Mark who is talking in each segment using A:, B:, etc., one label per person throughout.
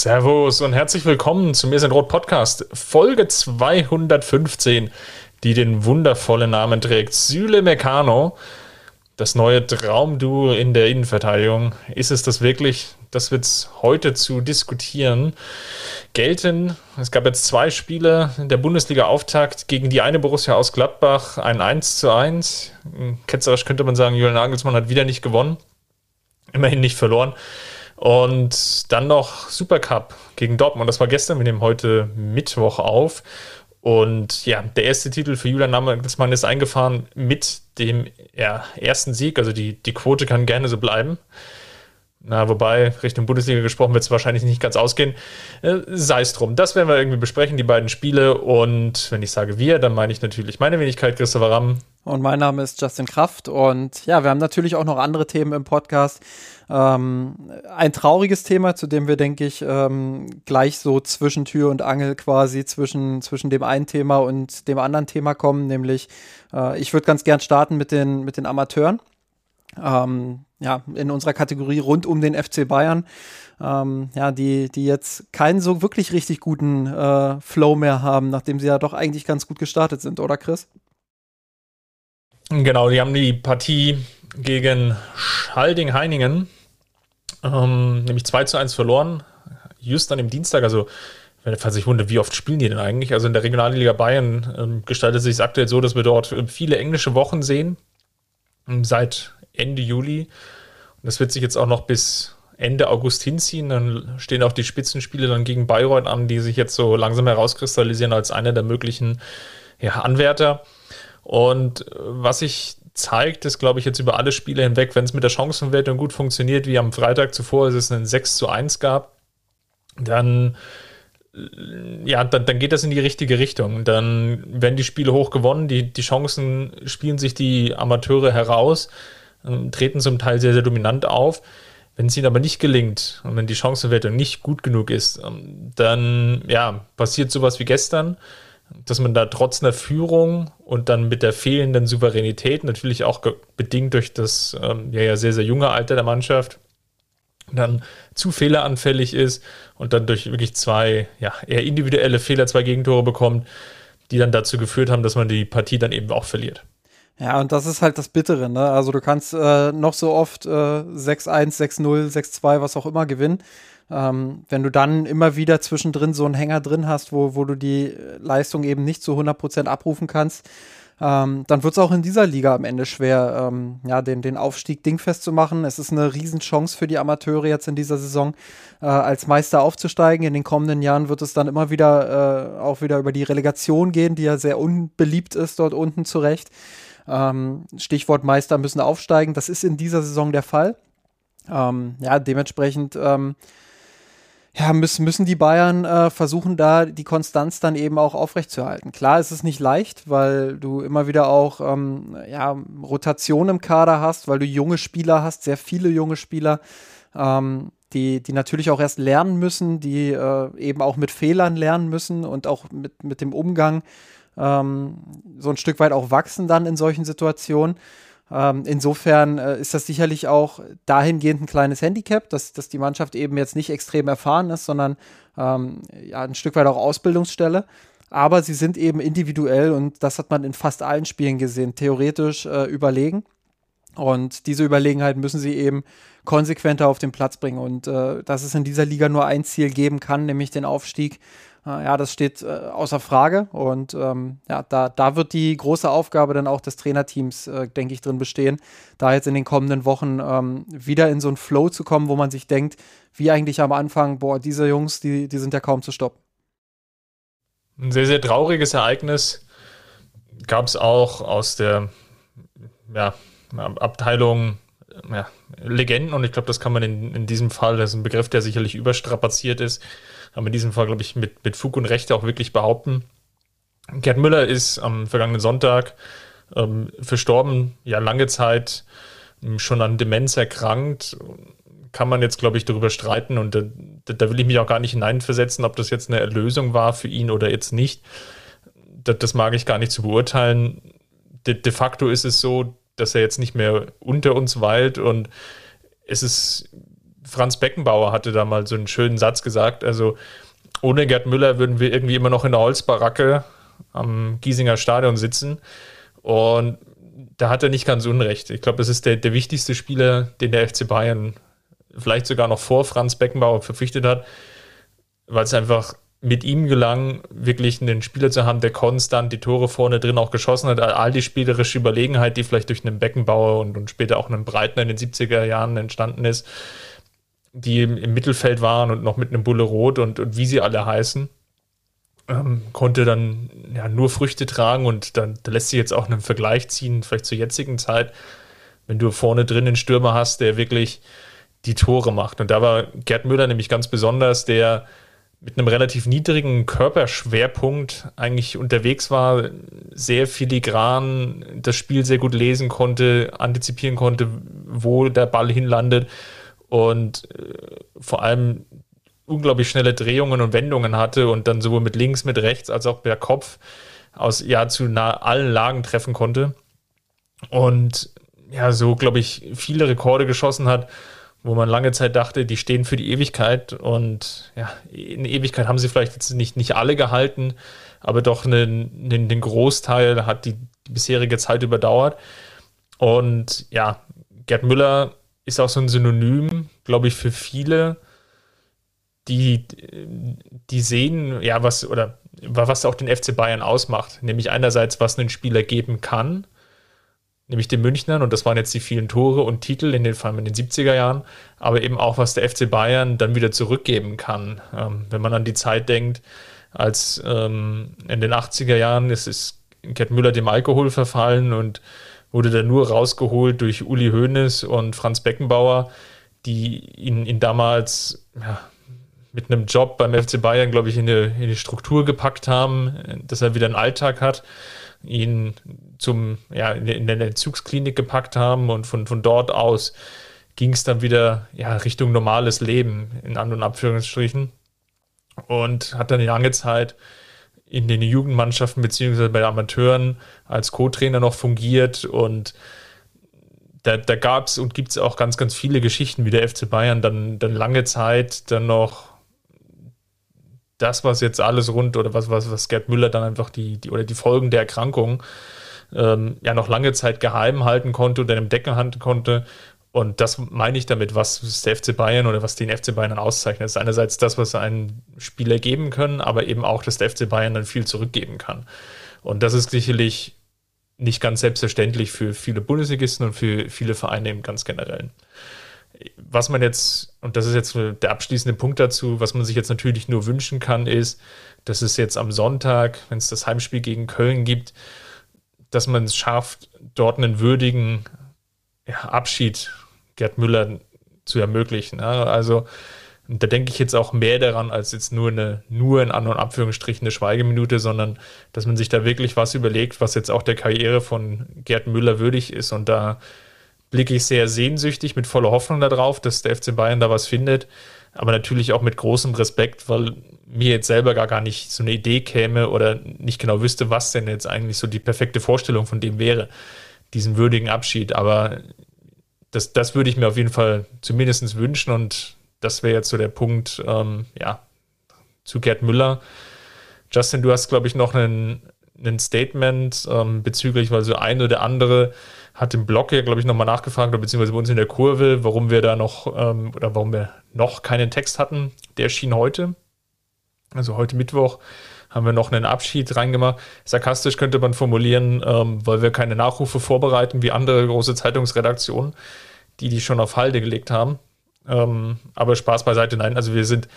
A: Servus und herzlich willkommen zum Mir sind Rot Podcast, Folge 215, die den wundervollen Namen trägt. Süle Meccano, das neue Traumduo in der Innenverteidigung. Ist es das wirklich? Das wird es heute zu diskutieren. Gelten, es gab jetzt zwei Spiele in der Bundesliga-Auftakt gegen die eine Borussia aus Gladbach, ein 1 zu 1. Ketzerisch könnte man sagen, Julian Nagelsmann hat wieder nicht gewonnen, immerhin nicht verloren. Und dann noch Supercup gegen Dortmund. Das war gestern, wir nehmen heute Mittwoch auf. Und ja, der erste Titel für Julian Nagelsmann ist eingefahren mit dem ja, ersten Sieg. Also die, die Quote kann gerne so bleiben. Na, wobei, Richtung Bundesliga gesprochen wird es wahrscheinlich nicht ganz ausgehen. Äh, Sei es drum. Das werden wir irgendwie besprechen, die beiden Spiele. Und wenn ich sage wir, dann meine ich natürlich meine Wenigkeit, Christopher Ramm.
B: Und mein Name ist Justin Kraft. Und ja, wir haben natürlich auch noch andere Themen im Podcast. Ähm, ein trauriges Thema, zu dem wir, denke ich, ähm, gleich so zwischen Tür und Angel quasi zwischen, zwischen dem einen Thema und dem anderen Thema kommen, nämlich äh, ich würde ganz gern starten mit den, mit den Amateuren. Ähm, ja, in unserer Kategorie rund um den FC Bayern. Ähm, ja, die, die jetzt keinen so wirklich richtig guten äh, Flow mehr haben, nachdem sie ja doch eigentlich ganz gut gestartet sind, oder Chris?
A: Genau, die haben die Partie gegen Schalding-Heiningen ähm, nämlich 2 zu 1 verloren. Just an dem Dienstag, also falls ich wundere, wie oft spielen die denn eigentlich? Also in der Regionalliga Bayern ähm, gestaltet sich es aktuell so, dass wir dort viele englische Wochen sehen, ähm, seit Ende Juli. Und das wird sich jetzt auch noch bis Ende August hinziehen. Dann stehen auch die Spitzenspiele dann gegen Bayreuth an, die sich jetzt so langsam herauskristallisieren als einer der möglichen ja, Anwärter. Und äh, was ich zeigt es, glaube ich, jetzt über alle Spiele hinweg, wenn es mit der Chancenwertung gut funktioniert, wie am Freitag zuvor als es einen 6 zu 1 gab, dann, ja, dann, dann geht das in die richtige Richtung. Dann werden die Spiele hoch gewonnen, die, die Chancen spielen sich die Amateure heraus, ähm, treten zum Teil sehr, sehr dominant auf. Wenn es ihnen aber nicht gelingt und wenn die Chancenwertung nicht gut genug ist, ähm, dann ja, passiert sowas wie gestern dass man da trotz einer Führung und dann mit der fehlenden Souveränität, natürlich auch bedingt durch das ähm, ja, ja sehr, sehr junge Alter der Mannschaft, dann zu fehleranfällig ist und dann durch wirklich zwei ja, eher individuelle Fehler zwei Gegentore bekommt, die dann dazu geführt haben, dass man die Partie dann eben auch verliert.
B: Ja, und das ist halt das Bittere, ne? Also du kannst äh, noch so oft äh, 6-1, 6-0, 6-2, was auch immer gewinnen. Ähm, wenn du dann immer wieder zwischendrin so einen Hänger drin hast, wo, wo du die Leistung eben nicht zu 100% abrufen kannst, ähm, dann wird es auch in dieser Liga am Ende schwer, ähm, ja, den, den Aufstieg dingfest zu machen. Es ist eine Riesenchance für die Amateure jetzt in dieser Saison, äh, als Meister aufzusteigen. In den kommenden Jahren wird es dann immer wieder äh, auch wieder über die Relegation gehen, die ja sehr unbeliebt ist dort unten zurecht. Ähm, Stichwort Meister müssen aufsteigen. Das ist in dieser Saison der Fall. Ähm, ja, dementsprechend ähm, ja, müssen, müssen die Bayern äh, versuchen, da die Konstanz dann eben auch aufrechtzuerhalten. Klar, es ist nicht leicht, weil du immer wieder auch ähm, ja, Rotation im Kader hast, weil du junge Spieler hast, sehr viele junge Spieler, ähm, die, die natürlich auch erst lernen müssen, die äh, eben auch mit Fehlern lernen müssen und auch mit, mit dem Umgang ähm, so ein Stück weit auch wachsen dann in solchen Situationen. Ähm, insofern äh, ist das sicherlich auch dahingehend ein kleines Handicap, dass, dass die Mannschaft eben jetzt nicht extrem erfahren ist, sondern ähm, ja, ein Stück weit auch Ausbildungsstelle. Aber sie sind eben individuell und das hat man in fast allen Spielen gesehen, theoretisch äh, überlegen. Und diese Überlegenheit müssen sie eben konsequenter auf den Platz bringen. Und äh, dass es in dieser Liga nur ein Ziel geben kann, nämlich den Aufstieg, ja, das steht äh, außer Frage. Und ähm, ja, da, da wird die große Aufgabe dann auch des Trainerteams, äh, denke ich, drin bestehen, da jetzt in den kommenden Wochen ähm, wieder in so einen Flow zu kommen, wo man sich denkt, wie eigentlich am Anfang, boah, diese Jungs, die, die sind ja kaum zu stoppen.
A: Ein sehr, sehr trauriges Ereignis gab es auch aus der ja, Abteilung ja, Legenden und ich glaube, das kann man in, in diesem Fall, das ist ein Begriff, der sicherlich überstrapaziert ist, aber in diesem Fall, glaube ich, mit, mit Fug und Recht auch wirklich behaupten. Gerd Müller ist am vergangenen Sonntag ähm, verstorben, ja lange Zeit ähm, schon an Demenz erkrankt. Kann man jetzt, glaube ich, darüber streiten und da, da, will ich mich auch gar nicht hineinversetzen, ob das jetzt eine Erlösung war für ihn oder jetzt nicht. Das, das mag ich gar nicht zu beurteilen. De, de facto ist es so, dass er jetzt nicht mehr unter uns weilt und es ist, Franz Beckenbauer hatte da mal so einen schönen Satz gesagt, also ohne Gerd Müller würden wir irgendwie immer noch in der Holzbaracke am Giesinger Stadion sitzen und da hat er nicht ganz unrecht. Ich glaube, das ist der, der wichtigste Spieler, den der FC Bayern vielleicht sogar noch vor Franz Beckenbauer verpflichtet hat, weil es einfach mit ihm gelang, wirklich einen Spieler zu haben, der konstant die Tore vorne drin auch geschossen hat. All die spielerische Überlegenheit, die vielleicht durch einen Beckenbauer und, und später auch einen Breitner in den 70er Jahren entstanden ist, die im, Mittelfeld waren und noch mit einem Bulle Rot und, und wie sie alle heißen, ähm, konnte dann ja, nur Früchte tragen und dann da lässt sich jetzt auch einen Vergleich ziehen, vielleicht zur jetzigen Zeit, wenn du vorne drin einen Stürmer hast, der wirklich die Tore macht. Und da war Gerd Müller nämlich ganz besonders, der mit einem relativ niedrigen Körperschwerpunkt eigentlich unterwegs war, sehr filigran das Spiel sehr gut lesen konnte, antizipieren konnte, wo der Ball hinlandet und äh, vor allem unglaublich schnelle Drehungen und Wendungen hatte und dann sowohl mit links, mit rechts als auch per Kopf aus ja zu nah allen Lagen treffen konnte und ja so glaube ich viele Rekorde geschossen hat wo man lange Zeit dachte, die stehen für die Ewigkeit und ja, in Ewigkeit haben sie vielleicht jetzt nicht, nicht alle gehalten, aber doch einen, einen, den Großteil hat die, die bisherige Zeit überdauert. Und ja, Gerd Müller ist auch so ein Synonym, glaube ich, für viele, die, die sehen, ja, was oder was auch den FC Bayern ausmacht. Nämlich einerseits, was ein Spieler geben kann nämlich den Münchnern, und das waren jetzt die vielen Tore und Titel in den, vor allem in den 70er Jahren, aber eben auch, was der FC Bayern dann wieder zurückgeben kann. Ähm, wenn man an die Zeit denkt, als ähm, in den 80er Jahren ist, ist Gerd Müller dem Alkohol verfallen und wurde dann nur rausgeholt durch Uli Hoeneß und Franz Beckenbauer, die ihn, ihn damals ja, mit einem Job beim FC Bayern, glaube ich, in eine, in eine Struktur gepackt haben, dass er wieder einen Alltag hat ihn zum, ja, in der Entzugsklinik gepackt haben und von, von dort aus ging es dann wieder ja, Richtung normales Leben, in An- und Abführungsstrichen. Und hat dann lange Zeit in den Jugendmannschaften beziehungsweise bei Amateuren als Co-Trainer noch fungiert und da, da gab es und gibt es auch ganz, ganz viele Geschichten, wie der FC Bayern dann, dann lange Zeit dann noch das, was jetzt alles rund oder was, was, was Gerd Müller dann einfach die, die oder die Folgen der Erkrankung ähm, ja noch lange Zeit geheim halten konnte oder im Deckel halten konnte. Und das meine ich damit, was der FC Bayern oder was den FC Bayern auszeichnet. Das ist einerseits das, was einen Spieler geben können, aber eben auch, dass der FC Bayern dann viel zurückgeben kann. Und das ist sicherlich nicht ganz selbstverständlich für viele Bundesligisten und für viele Vereine im ganz generellen was man jetzt, und das ist jetzt der abschließende Punkt dazu, was man sich jetzt natürlich nur wünschen kann, ist, dass es jetzt am Sonntag, wenn es das Heimspiel gegen Köln gibt, dass man es schafft, dort einen würdigen ja, Abschied Gerd Müller zu ermöglichen. Also da denke ich jetzt auch mehr daran, als jetzt nur eine, nur in An- und Abführungsstrichen eine Schweigeminute, sondern dass man sich da wirklich was überlegt, was jetzt auch der Karriere von Gerd Müller würdig ist und da blicke ich sehr sehnsüchtig mit voller Hoffnung darauf, dass der FC Bayern da was findet. Aber natürlich auch mit großem Respekt, weil mir jetzt selber gar, gar nicht so eine Idee käme oder nicht genau wüsste, was denn jetzt eigentlich so die perfekte Vorstellung von dem wäre, diesen würdigen Abschied. Aber das, das würde ich mir auf jeden Fall zumindest wünschen und das wäre jetzt so der Punkt, ähm, ja, zu Gerd Müller. Justin, du hast, glaube ich, noch ein Statement ähm, bezüglich, weil so ein oder andere hat im Blog ja, glaube ich, nochmal nachgefragt, beziehungsweise bei uns in der Kurve, warum wir da noch ähm, oder warum wir noch keinen Text hatten. Der erschien heute. Also heute Mittwoch haben wir noch einen Abschied reingemacht. Sarkastisch könnte man formulieren, ähm, weil wir keine Nachrufe vorbereiten wie andere große Zeitungsredaktionen, die die schon auf Halde gelegt haben. Ähm, aber Spaß beiseite, nein. Also wir sind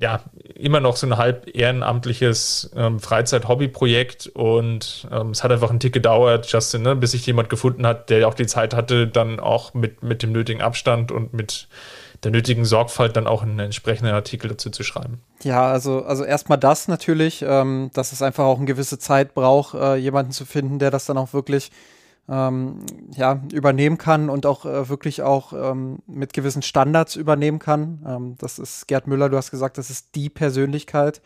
A: ja, immer noch so ein halb ehrenamtliches ähm, Freizeit-Hobby-Projekt und ähm, es hat einfach einen Tick gedauert, Justin, ne, bis sich jemand gefunden hat, der auch die Zeit hatte, dann auch mit, mit dem nötigen Abstand und mit der nötigen Sorgfalt dann auch einen entsprechenden Artikel dazu zu schreiben.
B: Ja, also, also erstmal das natürlich, ähm, dass es einfach auch eine gewisse Zeit braucht, äh, jemanden zu finden, der das dann auch wirklich ähm, ja, übernehmen kann und auch äh, wirklich auch ähm, mit gewissen Standards übernehmen kann. Ähm, das ist Gerd Müller, du hast gesagt, das ist die Persönlichkeit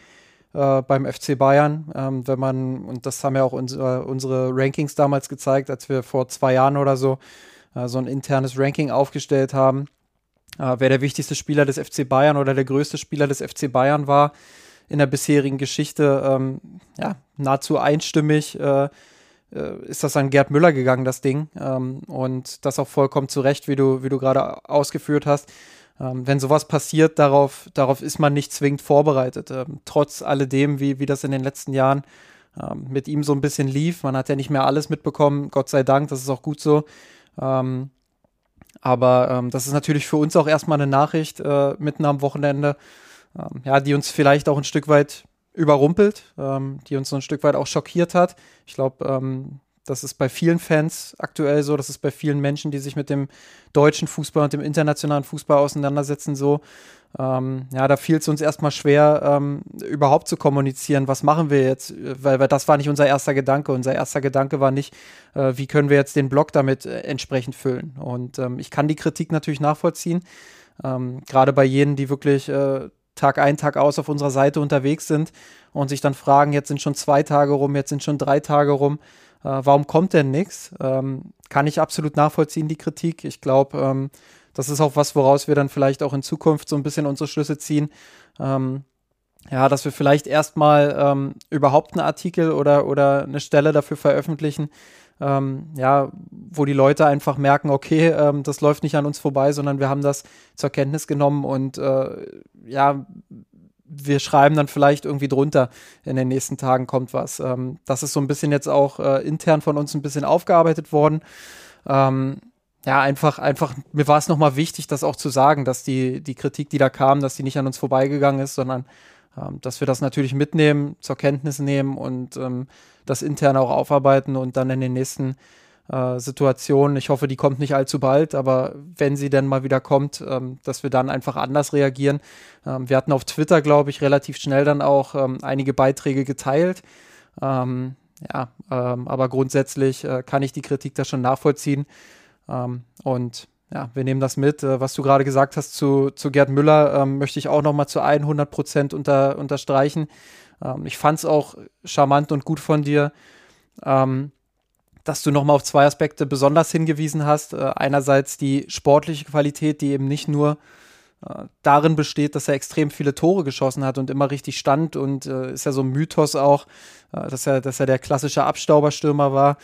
B: äh, beim FC Bayern. Ähm, wenn man, und das haben ja auch unsere, unsere Rankings damals gezeigt, als wir vor zwei Jahren oder so äh, so ein internes Ranking aufgestellt haben, äh, wer der wichtigste Spieler des FC Bayern oder der größte Spieler des FC Bayern war in der bisherigen Geschichte, ähm, ja, nahezu einstimmig äh, äh, ist das an Gerd Müller gegangen, das Ding. Ähm, und das auch vollkommen zu Recht, wie du, wie du gerade ausgeführt hast. Ähm, wenn sowas passiert, darauf, darauf ist man nicht zwingend vorbereitet. Ähm, trotz alledem, wie, wie das in den letzten Jahren ähm, mit ihm so ein bisschen lief. Man hat ja nicht mehr alles mitbekommen, Gott sei Dank, das ist auch gut so. Ähm, aber ähm, das ist natürlich für uns auch erstmal eine Nachricht äh, mitten am Wochenende, ja, die uns vielleicht auch ein Stück weit überrumpelt, ähm, die uns so ein Stück weit auch schockiert hat. Ich glaube, ähm, das ist bei vielen Fans aktuell so, das ist bei vielen Menschen, die sich mit dem deutschen Fußball und dem internationalen Fußball auseinandersetzen, so. Ähm, ja, da fiel es uns erstmal schwer, ähm, überhaupt zu kommunizieren, was machen wir jetzt, weil, weil, das war nicht unser erster Gedanke. Unser erster Gedanke war nicht, äh, wie können wir jetzt den Blog damit äh, entsprechend füllen. Und ähm, ich kann die Kritik natürlich nachvollziehen, ähm, gerade bei jenen, die wirklich äh, Tag ein, Tag aus auf unserer Seite unterwegs sind und sich dann fragen, jetzt sind schon zwei Tage rum, jetzt sind schon drei Tage rum, warum kommt denn nichts? Ähm, kann ich absolut nachvollziehen, die Kritik. Ich glaube, ähm, das ist auch was, woraus wir dann vielleicht auch in Zukunft so ein bisschen unsere Schlüsse ziehen. Ähm, ja, dass wir vielleicht erstmal ähm, überhaupt einen Artikel oder, oder eine Stelle dafür veröffentlichen, ähm, ja, wo die Leute einfach merken, okay, ähm, das läuft nicht an uns vorbei, sondern wir haben das zur Kenntnis genommen und äh, ja, wir schreiben dann vielleicht irgendwie drunter, in den nächsten Tagen kommt was. Ähm, das ist so ein bisschen jetzt auch äh, intern von uns ein bisschen aufgearbeitet worden. Ähm, ja, einfach, einfach, mir war es nochmal wichtig, das auch zu sagen, dass die, die Kritik, die da kam, dass die nicht an uns vorbeigegangen ist, sondern ähm, dass wir das natürlich mitnehmen, zur Kenntnis nehmen und ähm, das intern auch aufarbeiten und dann in den nächsten äh, Situationen, ich hoffe, die kommt nicht allzu bald, aber wenn sie denn mal wieder kommt, ähm, dass wir dann einfach anders reagieren. Ähm, wir hatten auf Twitter, glaube ich, relativ schnell dann auch ähm, einige Beiträge geteilt. Ähm, ja, aber grundsätzlich äh, kann ich die Kritik da schon nachvollziehen. und ja, wir nehmen das mit. Äh, was du gerade gesagt hast zu, zu Gerd Müller, ähm, möchte ich auch nochmal zu 100 Prozent unter, unterstreichen. Ähm, ich fand es auch charmant und gut von dir, ähm, dass du nochmal auf zwei Aspekte besonders hingewiesen hast. Äh, einerseits die sportliche Qualität, die eben nicht nur äh, darin besteht, dass er extrem viele Tore geschossen hat und immer richtig stand und äh, ist ja so ein Mythos auch, äh, dass, er, dass er der klassische Abstauberstürmer war.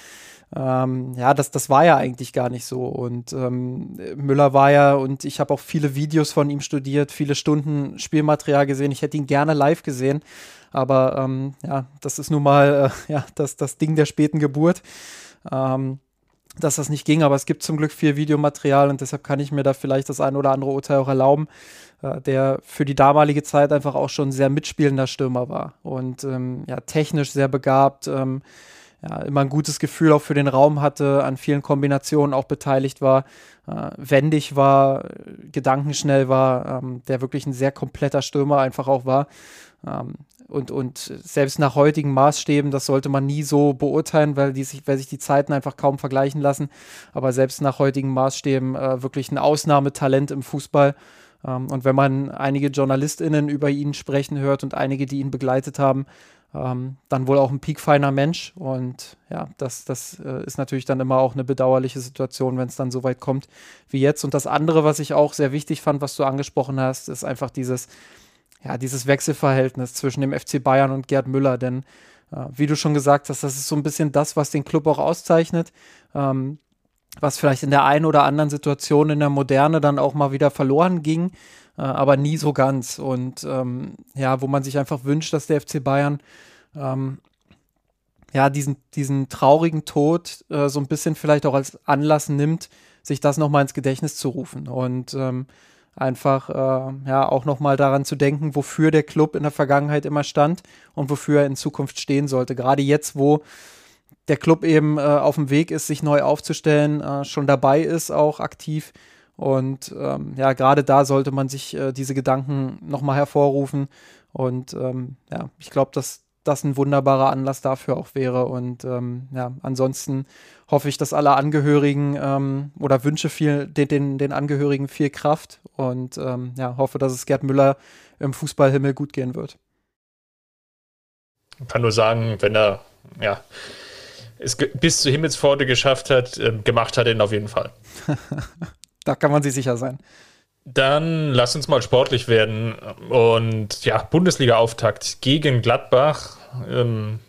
B: Ähm, ja, das, das war ja eigentlich gar nicht so. Und ähm, Müller war ja, und ich habe auch viele Videos von ihm studiert, viele Stunden Spielmaterial gesehen. Ich hätte ihn gerne live gesehen. Aber ähm, ja, das ist nun mal äh, ja, das, das Ding der späten Geburt. Ähm, dass das nicht ging, aber es gibt zum Glück viel Videomaterial und deshalb kann ich mir da vielleicht das ein oder andere Urteil auch erlauben, äh, der für die damalige Zeit einfach auch schon sehr mitspielender Stürmer war und ähm, ja, technisch sehr begabt, ähm, ja, immer ein gutes Gefühl auch für den Raum hatte, an vielen Kombinationen auch beteiligt war, äh, wendig war, gedankenschnell war, ähm, der wirklich ein sehr kompletter Stürmer einfach auch war. Ähm, und, und selbst nach heutigen Maßstäben, das sollte man nie so beurteilen, weil, die sich, weil sich die Zeiten einfach kaum vergleichen lassen. Aber selbst nach heutigen Maßstäben äh, wirklich ein Ausnahmetalent im Fußball. Ähm, und wenn man einige JournalistInnen über ihn sprechen hört und einige, die ihn begleitet haben, ähm, dann wohl auch ein piekfeiner Mensch. Und ja, das, das äh, ist natürlich dann immer auch eine bedauerliche Situation, wenn es dann so weit kommt wie jetzt. Und das andere, was ich auch sehr wichtig fand, was du angesprochen hast, ist einfach dieses, ja, dieses Wechselverhältnis zwischen dem FC Bayern und Gerd Müller. Denn äh, wie du schon gesagt hast, das ist so ein bisschen das, was den Club auch auszeichnet. Ähm, was vielleicht in der einen oder anderen Situation in der Moderne dann auch mal wieder verloren ging äh, aber nie so ganz. Und ähm, ja, wo man sich einfach wünscht, dass der FC Bayern ähm, ja diesen, diesen traurigen Tod äh, so ein bisschen vielleicht auch als Anlass nimmt, sich das nochmal ins Gedächtnis zu rufen. Und ähm, Einfach äh, ja auch nochmal daran zu denken, wofür der Club in der Vergangenheit immer stand und wofür er in Zukunft stehen sollte. Gerade jetzt, wo der Club eben äh, auf dem Weg ist, sich neu aufzustellen, äh, schon dabei ist, auch aktiv. Und ähm, ja, gerade da sollte man sich äh, diese Gedanken nochmal hervorrufen. Und ähm, ja, ich glaube, dass das ein wunderbarer Anlass dafür auch wäre. Und ähm, ja, ansonsten hoffe ich, dass alle Angehörigen ähm, oder wünsche viel, den, den, den Angehörigen viel Kraft und ähm, ja, hoffe, dass es Gerd Müller im Fußballhimmel gut gehen wird.
A: Ich kann nur sagen, wenn er ja, es bis zur Himmelspforte geschafft hat, äh, gemacht hat er ihn auf jeden Fall.
B: da kann man sich sicher sein.
A: Dann lass uns mal sportlich werden. Und ja, Bundesliga-Auftakt gegen Gladbach. Ähm,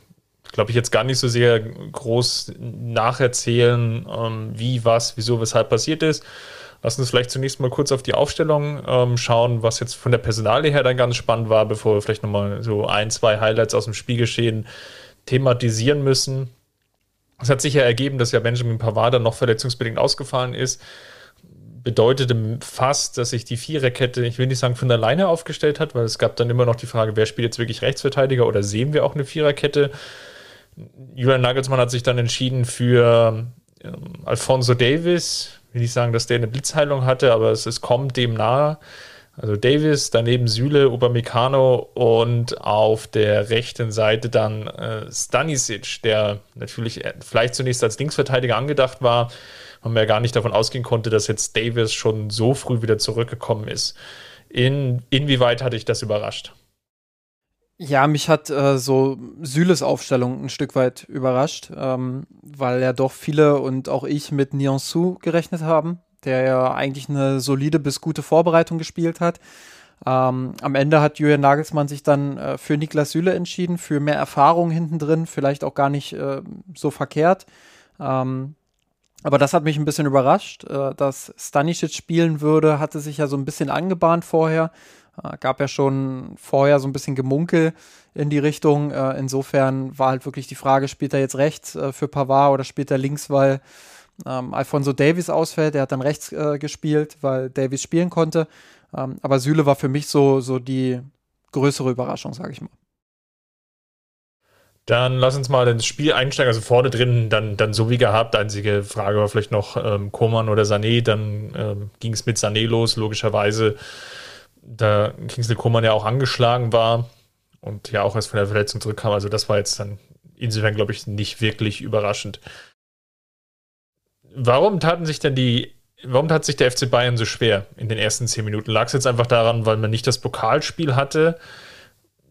A: Glaube ich jetzt gar nicht so sehr groß nacherzählen, ähm, wie, was, wieso, weshalb passiert ist. Lass uns vielleicht zunächst mal kurz auf die Aufstellung ähm, schauen, was jetzt von der Personalie her dann ganz spannend war, bevor wir vielleicht nochmal so ein, zwei Highlights aus dem Spielgeschehen thematisieren müssen. Es hat sich ja ergeben, dass ja Benjamin Pavard dann noch verletzungsbedingt ausgefallen ist bedeutete fast, dass sich die Viererkette, ich will nicht sagen von alleine aufgestellt hat, weil es gab dann immer noch die Frage, wer spielt jetzt wirklich Rechtsverteidiger oder sehen wir auch eine Viererkette? Julian Nagelsmann hat sich dann entschieden für ähm, Alfonso Davis. Ich will nicht sagen, dass der eine Blitzheilung hatte, aber es, es kommt dem nahe. Also Davis, daneben Süle, Upamecano und auf der rechten Seite dann äh, Stanisic, der natürlich äh, vielleicht zunächst als Linksverteidiger angedacht war, man ja gar nicht davon ausgehen konnte, dass jetzt Davis schon so früh wieder zurückgekommen ist. In, inwieweit hatte ich das überrascht?
B: Ja, mich hat äh, so Süles Aufstellung ein Stück weit überrascht, ähm, weil ja doch viele und auch ich mit Niansu gerechnet haben, der ja eigentlich eine solide bis gute Vorbereitung gespielt hat. Ähm, am Ende hat Julian Nagelsmann sich dann äh, für Niklas Süle entschieden, für mehr Erfahrung hinten drin, vielleicht auch gar nicht äh, so verkehrt. Ähm, aber das hat mich ein bisschen überrascht, äh, dass Stanisic spielen würde, hatte sich ja so ein bisschen angebahnt vorher. Äh, gab ja schon vorher so ein bisschen Gemunkel in die Richtung. Äh, insofern war halt wirklich die Frage, spielt er jetzt rechts für Pavard oder spielt er links, weil ähm, Alfonso Davies ausfällt. Der hat dann rechts äh, gespielt, weil Davies spielen konnte. Ähm, aber Süle war für mich so, so die größere Überraschung, sage ich mal.
A: Dann lass uns mal ins Spiel einsteigen. Also vorne drin dann, dann so wie gehabt. Einzige Frage war vielleicht noch ähm, Koman oder Sané. Dann ähm, ging es mit Sané los, logischerweise. Da Kingsley Koman ja auch angeschlagen war und ja auch erst von der Verletzung zurückkam. Also das war jetzt dann insofern, glaube ich, nicht wirklich überraschend. Warum taten sich denn die, warum tat sich der FC Bayern so schwer in den ersten zehn Minuten? Lag es jetzt einfach daran, weil man nicht das Pokalspiel hatte?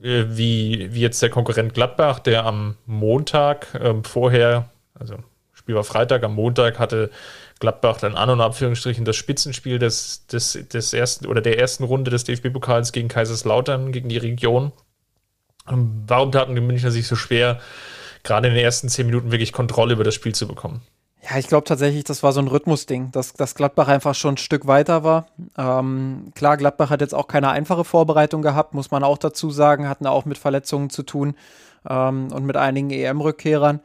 A: Äh, wie, wie jetzt der Konkurrent Gladbach, der am Montag ähm, vorher, also Spiel war Freitag, am Montag hatte Gladbach dann an und Abführungsstrichen das Spitzenspiel des, des, des ersten oder der ersten Runde des DFB-Pokals gegen Kaiserslautern, gegen die Region. Ähm, warum taten die Münchner sich so schwer, gerade in den ersten zehn Minuten wirklich Kontrolle über das Spiel zu bekommen?
B: Ja, ich glaube tatsächlich, das war so ein Rhythmusding, dass, dass Gladbach einfach schon ein Stück weiter war. Ähm, klar, Gladbach hat jetzt auch keine einfache Vorbereitung gehabt, muss man auch dazu sagen, hatten auch mit Verletzungen zu tun ähm, und mit einigen EM-Rückkehrern.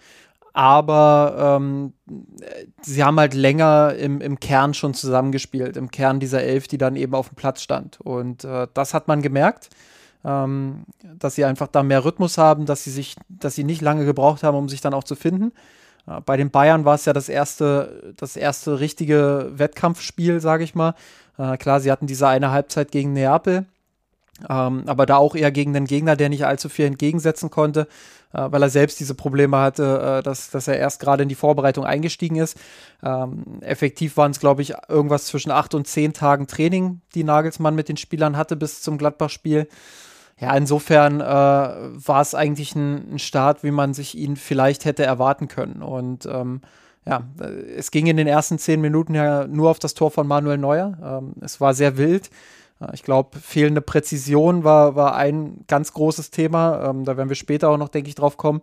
B: Aber ähm, sie haben halt länger im, im Kern schon zusammengespielt, im Kern dieser Elf, die dann eben auf dem Platz stand. Und äh, das hat man gemerkt. Ähm, dass sie einfach da mehr Rhythmus haben, dass sie sich, dass sie nicht lange gebraucht haben, um sich dann auch zu finden. Bei den Bayern war es ja das erste, das erste richtige Wettkampfspiel, sage ich mal. Äh, klar, sie hatten diese eine Halbzeit gegen Neapel, ähm, aber da auch eher gegen den Gegner, der nicht allzu viel entgegensetzen konnte, äh, weil er selbst diese Probleme hatte, äh, dass, dass er erst gerade in die Vorbereitung eingestiegen ist. Ähm, effektiv waren es, glaube ich, irgendwas zwischen acht und zehn Tagen Training, die Nagelsmann mit den Spielern hatte bis zum Gladbach-Spiel. Ja, insofern äh, war es eigentlich ein, ein, Start, wie man sich ihn vielleicht hätte erwarten können. Und ähm, ja, es ging in den ersten zehn Minuten ja nur auf das Tor von Manuel Neuer. Ähm, es war sehr wild. Äh, ich glaube, fehlende Präzision war, war ein ganz großes Thema. Ähm, da werden wir später auch noch, denke ich, drauf kommen.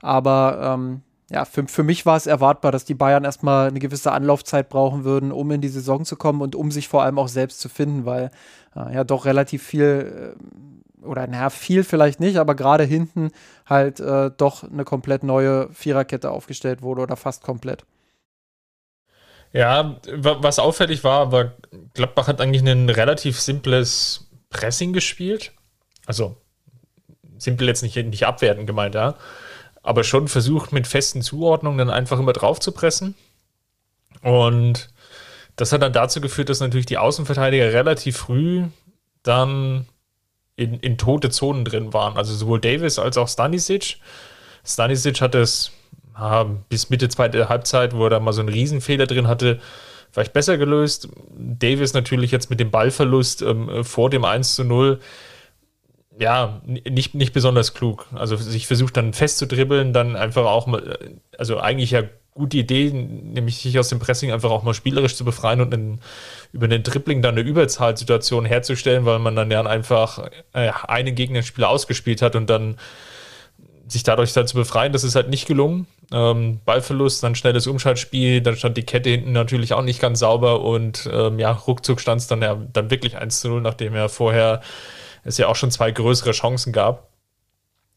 B: Aber ähm, ja, für, für mich war es erwartbar, dass die Bayern erstmal eine gewisse Anlaufzeit brauchen würden, um in die Saison zu kommen und um sich vor allem auch selbst zu finden, weil äh, ja doch relativ viel äh, oder naja, viel vielleicht nicht, aber gerade hinten halt äh, doch eine komplett neue Viererkette aufgestellt wurde oder fast komplett.
A: Ja, was auffällig war, aber Gladbach hat eigentlich ein relativ simples Pressing gespielt. Also simpel jetzt nicht, nicht abwertend gemeint, ja. Aber schon versucht mit festen Zuordnungen dann einfach immer drauf zu pressen. Und das hat dann dazu geführt, dass natürlich die Außenverteidiger relativ früh dann in, in tote Zonen drin waren. Also sowohl Davis als auch Stanisic. Stanisic hat es ah, bis Mitte zweite Halbzeit, wo er da mal so einen Riesenfehler drin hatte, vielleicht besser gelöst. Davis natürlich jetzt mit dem Ballverlust ähm, vor dem 1 zu 0 ja, nicht, nicht besonders klug. Also sich versucht dann festzudribbeln, dann einfach auch mal, also eigentlich ja gute Idee, nämlich sich aus dem Pressing einfach auch mal spielerisch zu befreien und einen, über den Dribbling dann eine Überzahlsituation herzustellen, weil man dann ja einfach äh, einen Gegnerspieler ausgespielt hat und dann sich dadurch dann zu befreien, das ist halt nicht gelungen. Ähm, Ballverlust, dann schnelles Umschaltspiel, dann stand die Kette hinten natürlich auch nicht ganz sauber und ähm, ja, ruckzuck stand es dann ja dann wirklich 1 zu 0, nachdem er vorher es ja auch schon zwei größere Chancen gab.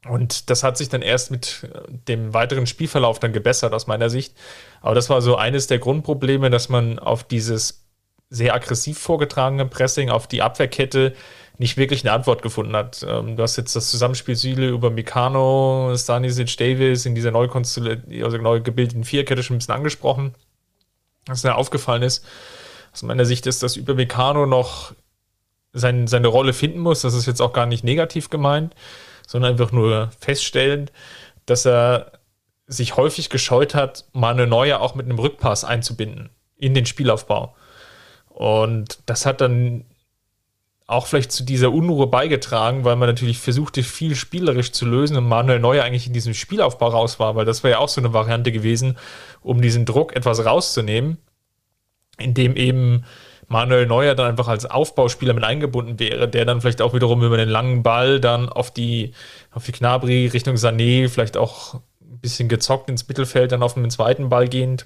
A: Und das hat sich dann erst mit dem weiteren Spielverlauf dann gebessert aus meiner Sicht. Aber das war so eines der Grundprobleme, dass man auf dieses sehr aggressiv vorgetragene Pressing, auf die Abwehrkette nicht wirklich eine Antwort gefunden hat. Ähm, du hast jetzt das Zusammenspiel Süle über Mikano, Stanisic, Davis in dieser neu, also neu gebildeten Vierkette schon ein bisschen angesprochen. Was mir aufgefallen ist, aus meiner Sicht ist, dass über Mikano noch sein, seine Rolle finden muss. Das ist jetzt auch gar nicht negativ gemeint, sondern einfach nur feststellend, dass er sich häufig gescheut hat, mal eine neue auch mit einem Rückpass einzubinden in den Spielaufbau. Und das hat dann auch vielleicht zu dieser Unruhe beigetragen, weil man natürlich versuchte, viel spielerisch zu lösen und Manuel Neuer eigentlich in diesem Spielaufbau raus war, weil das wäre ja auch so eine Variante gewesen, um diesen Druck etwas rauszunehmen, indem eben Manuel Neuer dann einfach als Aufbauspieler mit eingebunden wäre, der dann vielleicht auch wiederum über den langen Ball dann auf die, auf die Knabri Richtung Sané, vielleicht auch ein bisschen gezockt ins Mittelfeld, dann auf den zweiten Ball gehend,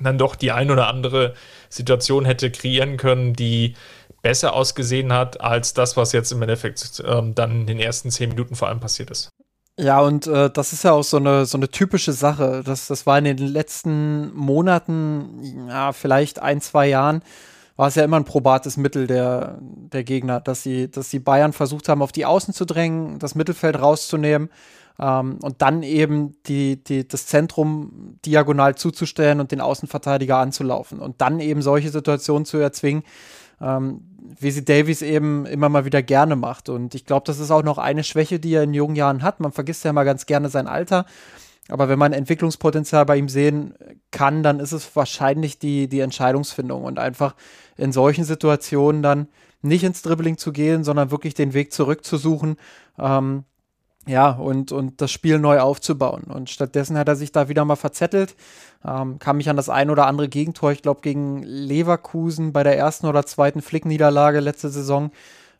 A: dann doch die ein oder andere Situation hätte kreieren können, die besser ausgesehen hat als das, was jetzt im Endeffekt ähm, dann in den ersten zehn Minuten vor allem passiert ist.
B: Ja, und äh, das ist ja auch so eine, so eine typische Sache. Das, das war in den letzten Monaten, ja, vielleicht ein, zwei Jahren, war es ja immer ein probates Mittel der, der Gegner, dass sie, dass sie Bayern versucht haben, auf die Außen zu drängen, das Mittelfeld rauszunehmen ähm, und dann eben die, die, das Zentrum diagonal zuzustellen und den Außenverteidiger anzulaufen und dann eben solche Situationen zu erzwingen, ähm, wie sie Davies eben immer mal wieder gerne macht. Und ich glaube, das ist auch noch eine Schwäche, die er in jungen Jahren hat. Man vergisst ja mal ganz gerne sein Alter. Aber wenn man Entwicklungspotenzial bei ihm sehen kann, dann ist es wahrscheinlich die, die Entscheidungsfindung und einfach in solchen Situationen dann nicht ins Dribbling zu gehen, sondern wirklich den Weg zurückzusuchen. Ähm, ja, und, und das Spiel neu aufzubauen. Und stattdessen hat er sich da wieder mal verzettelt. Ähm, kann mich an das ein oder andere Gegentor, ich glaube, gegen Leverkusen bei der ersten oder zweiten Flickniederlage letzte Saison,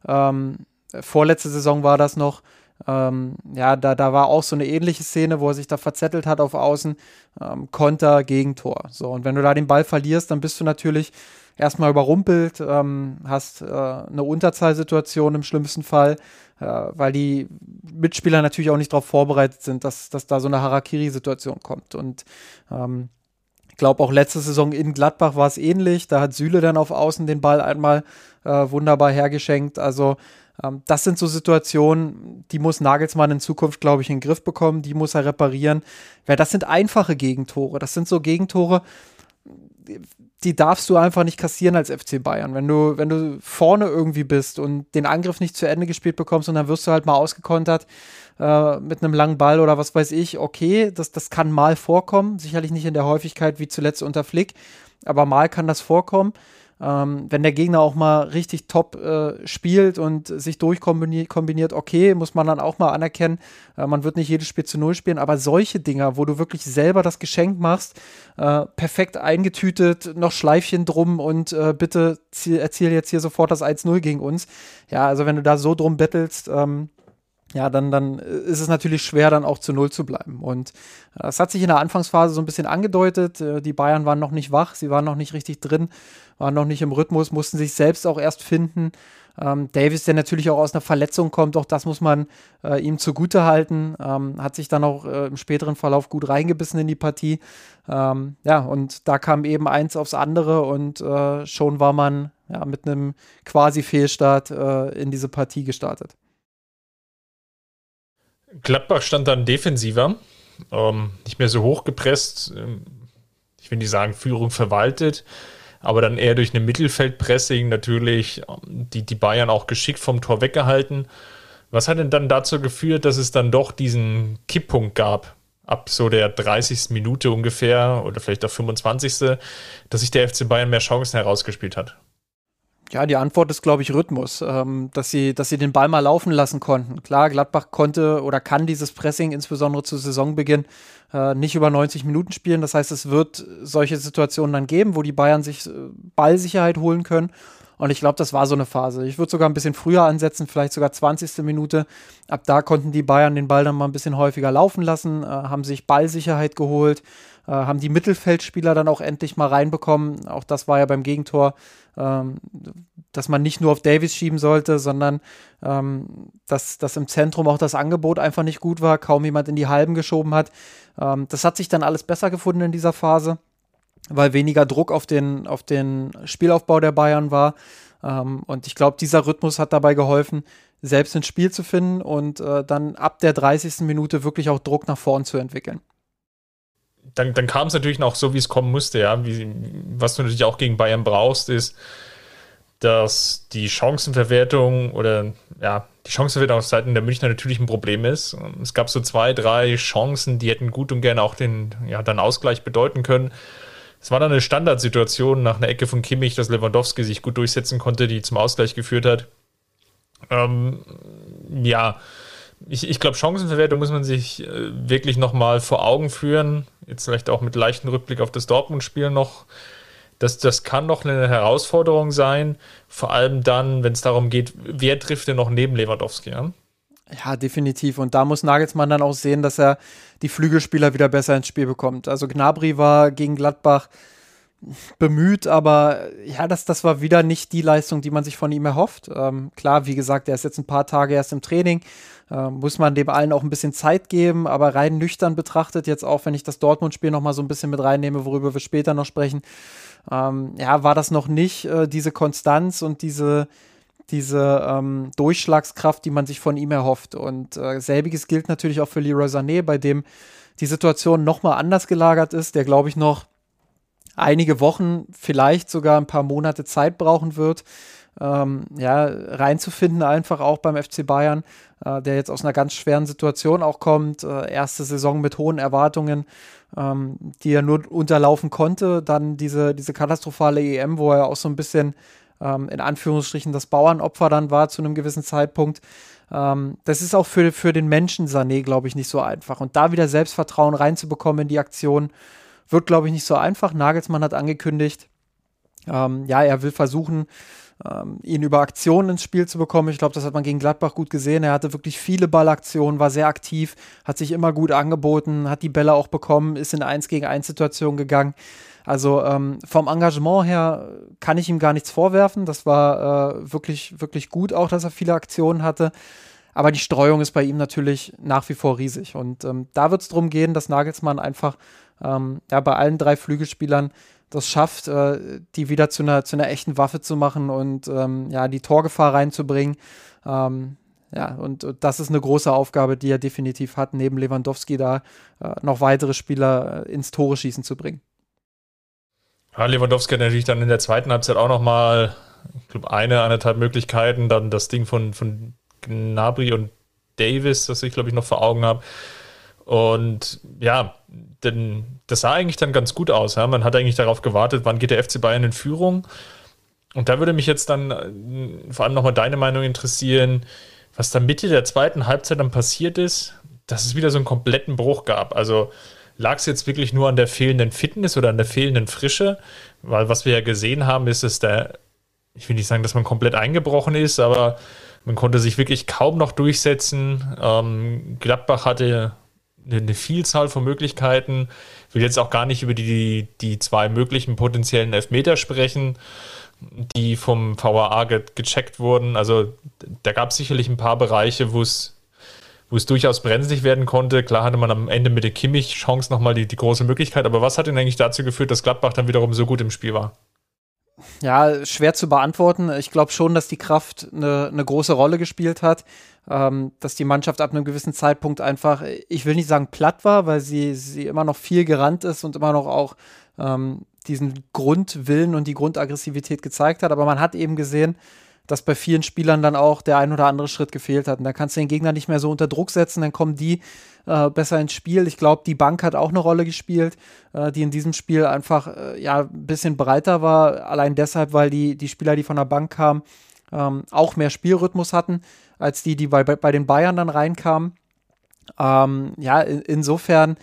B: ähm, vorletzte Saison war das noch, ähm, ja, da, da war auch so eine ähnliche Szene, wo er sich da verzettelt hat auf Außen. Ähm, Konter, Gegentor. So, und wenn du da den Ball verlierst, dann bist du natürlich erstmal überrumpelt, ähm, hast äh, eine Unterzahlsituation im schlimmsten Fall, äh, weil die Mitspieler natürlich auch nicht darauf vorbereitet sind, dass, dass da so eine Harakiri-Situation kommt. Und ähm, ich glaube, auch letzte Saison in Gladbach war es ähnlich. Da hat Süle dann auf Außen den Ball einmal äh, wunderbar hergeschenkt. Also das sind so Situationen, die muss Nagelsmann in Zukunft, glaube ich, in den Griff bekommen, die muss er reparieren, weil das sind einfache Gegentore. Das sind so Gegentore, die darfst du einfach nicht kassieren als FC Bayern. Wenn du, wenn du vorne irgendwie bist und den Angriff nicht zu Ende gespielt bekommst und dann wirst du halt mal ausgekontert äh, mit einem langen Ball oder was weiß ich, okay, das, das kann mal vorkommen, sicherlich nicht in der Häufigkeit wie zuletzt unter Flick, aber mal kann das vorkommen. Ähm, wenn der Gegner auch mal richtig top äh, spielt und sich durchkombiniert, okay, muss man dann auch mal anerkennen. Äh, man wird nicht jedes Spiel zu Null spielen, aber solche Dinger, wo du wirklich selber das Geschenk machst, äh, perfekt eingetütet, noch Schleifchen drum und äh, bitte erziel jetzt hier sofort das 1-0 gegen uns. Ja, also wenn du da so drum bettelst, ähm, ja, dann, dann ist es natürlich schwer, dann auch zu Null zu bleiben. Und äh, das hat sich in der Anfangsphase so ein bisschen angedeutet. Äh, die Bayern waren noch nicht wach, sie waren noch nicht richtig drin, waren noch nicht im Rhythmus, mussten sich selbst auch erst finden. Ähm, Davis, der natürlich auch aus einer Verletzung kommt, auch das muss man äh, ihm zugute halten. Ähm, hat sich dann auch äh, im späteren Verlauf gut reingebissen in die Partie. Ähm, ja, und da kam eben eins aufs andere und äh, schon war man ja, mit einem quasi Fehlstart äh, in diese Partie gestartet.
A: Gladbach stand dann defensiver, ähm, nicht mehr so hoch gepresst. Ähm, ich will nicht sagen, Führung verwaltet aber dann eher durch eine Mittelfeldpressing natürlich ähm, die, die Bayern auch geschickt vom Tor weggehalten. Was hat denn dann dazu geführt, dass es dann doch diesen Kipppunkt gab, ab so der 30. Minute ungefähr oder vielleicht auch 25., dass sich der FC Bayern mehr Chancen herausgespielt hat?
B: Ja, die Antwort ist, glaube ich, Rhythmus, ähm, dass, sie, dass sie den Ball mal laufen lassen konnten. Klar, Gladbach konnte oder kann dieses Pressing insbesondere zu Saisonbeginn äh, nicht über 90 Minuten spielen. Das heißt, es wird solche Situationen dann geben, wo die Bayern sich äh, Ballsicherheit holen können. Und ich glaube, das war so eine Phase. Ich würde sogar ein bisschen früher ansetzen, vielleicht sogar 20. Minute. Ab da konnten die Bayern den Ball dann mal ein bisschen häufiger laufen lassen, äh, haben sich Ballsicherheit geholt, äh, haben die Mittelfeldspieler dann auch endlich mal reinbekommen. Auch das war ja beim Gegentor, ähm, dass man nicht nur auf Davis schieben sollte, sondern ähm, dass, dass im Zentrum auch das Angebot einfach nicht gut war, kaum jemand in die Halben geschoben hat. Ähm, das hat sich dann alles besser gefunden in dieser Phase, weil weniger Druck auf den, auf den Spielaufbau der Bayern war. Ähm, und ich glaube, dieser Rhythmus hat dabei geholfen, selbst ins Spiel zu finden und äh, dann ab der 30. Minute wirklich auch Druck nach vorn zu entwickeln
A: dann, dann kam es natürlich noch so, wie es kommen musste, ja. Wie, was du natürlich auch gegen Bayern brauchst, ist, dass die Chancenverwertung oder ja, die Chancenverwertung auf Seiten der Münchner natürlich ein Problem ist. Es gab so zwei, drei Chancen, die hätten gut und gerne auch den, ja, dann Ausgleich bedeuten können. Es war dann eine Standardsituation nach einer Ecke von Kimmich, dass Lewandowski sich gut durchsetzen konnte, die zum Ausgleich geführt hat. Ähm, ja, ich, ich glaube, Chancenverwertung muss man sich äh, wirklich nochmal vor Augen führen. Jetzt vielleicht auch mit leichtem Rückblick auf das Dortmund-Spiel noch. Das, das kann noch eine Herausforderung sein, vor allem dann, wenn es darum geht, wer trifft denn noch neben Lewandowski an?
B: Ja, definitiv. Und da muss Nagelsmann dann auch sehen, dass er die Flügelspieler wieder besser ins Spiel bekommt. Also Gnabry war gegen Gladbach bemüht, aber ja, das, das war wieder nicht die Leistung, die man sich von ihm erhofft. Ähm, klar, wie gesagt, er ist jetzt ein paar Tage erst im Training, äh, muss man dem allen auch ein bisschen Zeit geben, aber rein nüchtern betrachtet, jetzt auch wenn ich das Dortmund-Spiel nochmal so ein bisschen mit reinnehme, worüber wir später noch sprechen, ähm, ja, war das noch nicht äh, diese Konstanz und diese, diese ähm, Durchschlagskraft, die man sich von ihm erhofft. Und äh, selbiges gilt natürlich auch für Leroy Sané, bei dem die Situation nochmal anders gelagert ist, der glaube ich noch einige Wochen, vielleicht sogar ein paar Monate Zeit brauchen wird, ähm, ja, reinzufinden, einfach auch beim FC Bayern, äh, der jetzt aus einer ganz schweren Situation auch kommt. Äh, erste Saison mit hohen Erwartungen, ähm, die er nur unterlaufen konnte. Dann diese, diese katastrophale EM, wo er auch so ein bisschen ähm, in Anführungsstrichen das Bauernopfer dann war zu einem gewissen Zeitpunkt. Ähm, das ist auch für, für den Menschen Sané, glaube ich, nicht so einfach. Und da wieder Selbstvertrauen reinzubekommen in die Aktion, wird, glaube ich, nicht so einfach. Nagelsmann hat angekündigt, ähm, ja, er will versuchen, ähm, ihn über Aktionen ins Spiel zu bekommen. Ich glaube, das hat man gegen Gladbach gut gesehen. Er hatte wirklich viele Ballaktionen, war sehr aktiv, hat sich immer gut angeboten, hat die Bälle auch bekommen, ist in 1 gegen 1 Situationen gegangen. Also ähm, vom Engagement her kann ich ihm gar nichts vorwerfen. Das war äh, wirklich, wirklich gut, auch dass er viele Aktionen hatte. Aber die Streuung ist bei ihm natürlich nach wie vor riesig. Und ähm, da wird es darum gehen, dass Nagelsmann einfach ähm, ja, bei allen drei Flügelspielern das schafft, äh, die wieder zu einer, zu einer echten Waffe zu machen und ähm, ja, die Torgefahr reinzubringen. Ähm, ja, und, und, das ist eine große Aufgabe, die er definitiv hat, neben Lewandowski da äh, noch weitere Spieler äh, ins Tore schießen zu bringen.
A: Ja, Lewandowski hat natürlich dann in der zweiten Halbzeit auch noch mal, ich glaube, eine, anderthalb Möglichkeiten, dann das Ding von, von Gnabry und Davis, das ich, glaube ich, noch vor Augen habe. Und ja, denn das sah eigentlich dann ganz gut aus. Ja? Man hat eigentlich darauf gewartet, wann geht der FC Bayern in Führung. Und da würde mich jetzt dann äh, vor allem nochmal deine Meinung interessieren, was da Mitte der zweiten Halbzeit dann passiert ist, dass es wieder so einen kompletten Bruch gab. Also lag es jetzt wirklich nur an der fehlenden Fitness oder an der fehlenden Frische? Weil was wir ja gesehen haben, ist, dass der, ich will nicht sagen, dass man komplett eingebrochen ist, aber man konnte sich wirklich kaum noch durchsetzen. Ähm, Gladbach hatte eine Vielzahl von Möglichkeiten. Ich will jetzt auch gar nicht über die, die zwei möglichen potenziellen Elfmeter sprechen. die vom VAA ge gecheckt wurden. Also da gab es sicherlich ein paar Bereiche, wo es wo es durchaus brenzlig werden konnte. Klar hatte man am Ende mit der Kimmich-Chance nochmal die, die große Möglichkeit, aber was hat denn eigentlich dazu geführt, dass Gladbach dann wiederum so gut im Spiel war?
B: Ja, schwer zu beantworten. Ich glaube schon, dass die Kraft eine, eine große Rolle gespielt hat, ähm, dass die Mannschaft ab einem gewissen Zeitpunkt einfach, ich will nicht sagen platt war, weil sie, sie immer noch viel gerannt ist und immer noch auch ähm, diesen Grundwillen und die Grundaggressivität gezeigt hat. Aber man hat eben gesehen, dass bei vielen Spielern dann auch der ein oder andere Schritt gefehlt hat. Und da kannst du den Gegner nicht mehr so unter Druck setzen, dann kommen die äh, besser ins Spiel. Ich glaube, die Bank hat auch eine Rolle gespielt, äh, die in diesem Spiel einfach äh, ja ein bisschen breiter war. Allein deshalb, weil die, die Spieler, die von der Bank kamen, ähm, auch mehr Spielrhythmus hatten, als die, die bei, bei den Bayern dann reinkamen. Ähm, ja, in, insofern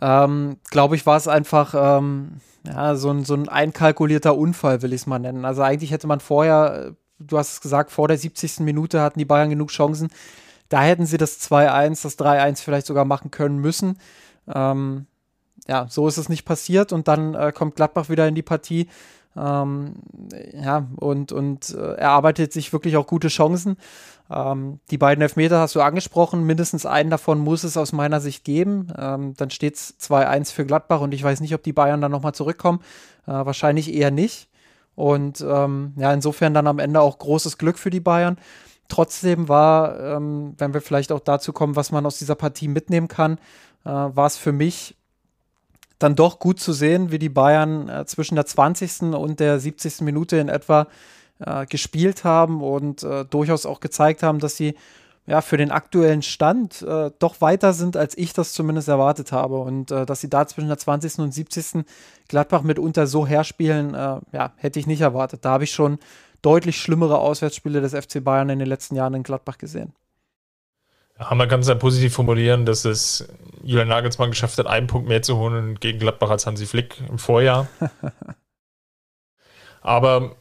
B: ähm, glaube ich, war es einfach ähm, ja, so, ein, so ein einkalkulierter Unfall, will ich es mal nennen. Also eigentlich hätte man vorher du hast es gesagt, vor der 70. Minute hatten die Bayern genug Chancen. Da hätten sie das 2-1, das 3-1 vielleicht sogar machen können müssen. Ähm, ja, so ist es nicht passiert und dann äh, kommt Gladbach wieder in die Partie. Ähm, ja, und, und äh, erarbeitet sich wirklich auch gute Chancen. Ähm, die beiden Elfmeter hast du angesprochen, mindestens einen davon muss es aus meiner Sicht geben. Ähm, dann steht es 2-1 für Gladbach und ich weiß nicht, ob die Bayern dann nochmal zurückkommen. Äh, wahrscheinlich eher nicht. Und ähm, ja, insofern dann am Ende auch großes Glück für die Bayern. Trotzdem war, ähm, wenn wir vielleicht auch dazu kommen, was man aus dieser Partie mitnehmen kann, äh, war es für mich dann doch gut zu sehen, wie die Bayern äh, zwischen der 20. und der 70. Minute in etwa äh, gespielt haben und äh, durchaus auch gezeigt haben, dass sie ja, für den aktuellen Stand äh, doch weiter sind, als ich das zumindest erwartet habe. Und äh, dass sie da zwischen der 20. und 70. Gladbach mitunter so herspielen, äh, ja, hätte ich nicht erwartet. Da habe ich schon deutlich schlimmere Auswärtsspiele des FC Bayern in den letzten Jahren in Gladbach gesehen.
A: Ja, man kann es ja positiv formulieren, dass es Julian Nagelsmann geschafft hat, einen Punkt mehr zu holen gegen Gladbach als Hansi Flick im Vorjahr. Aber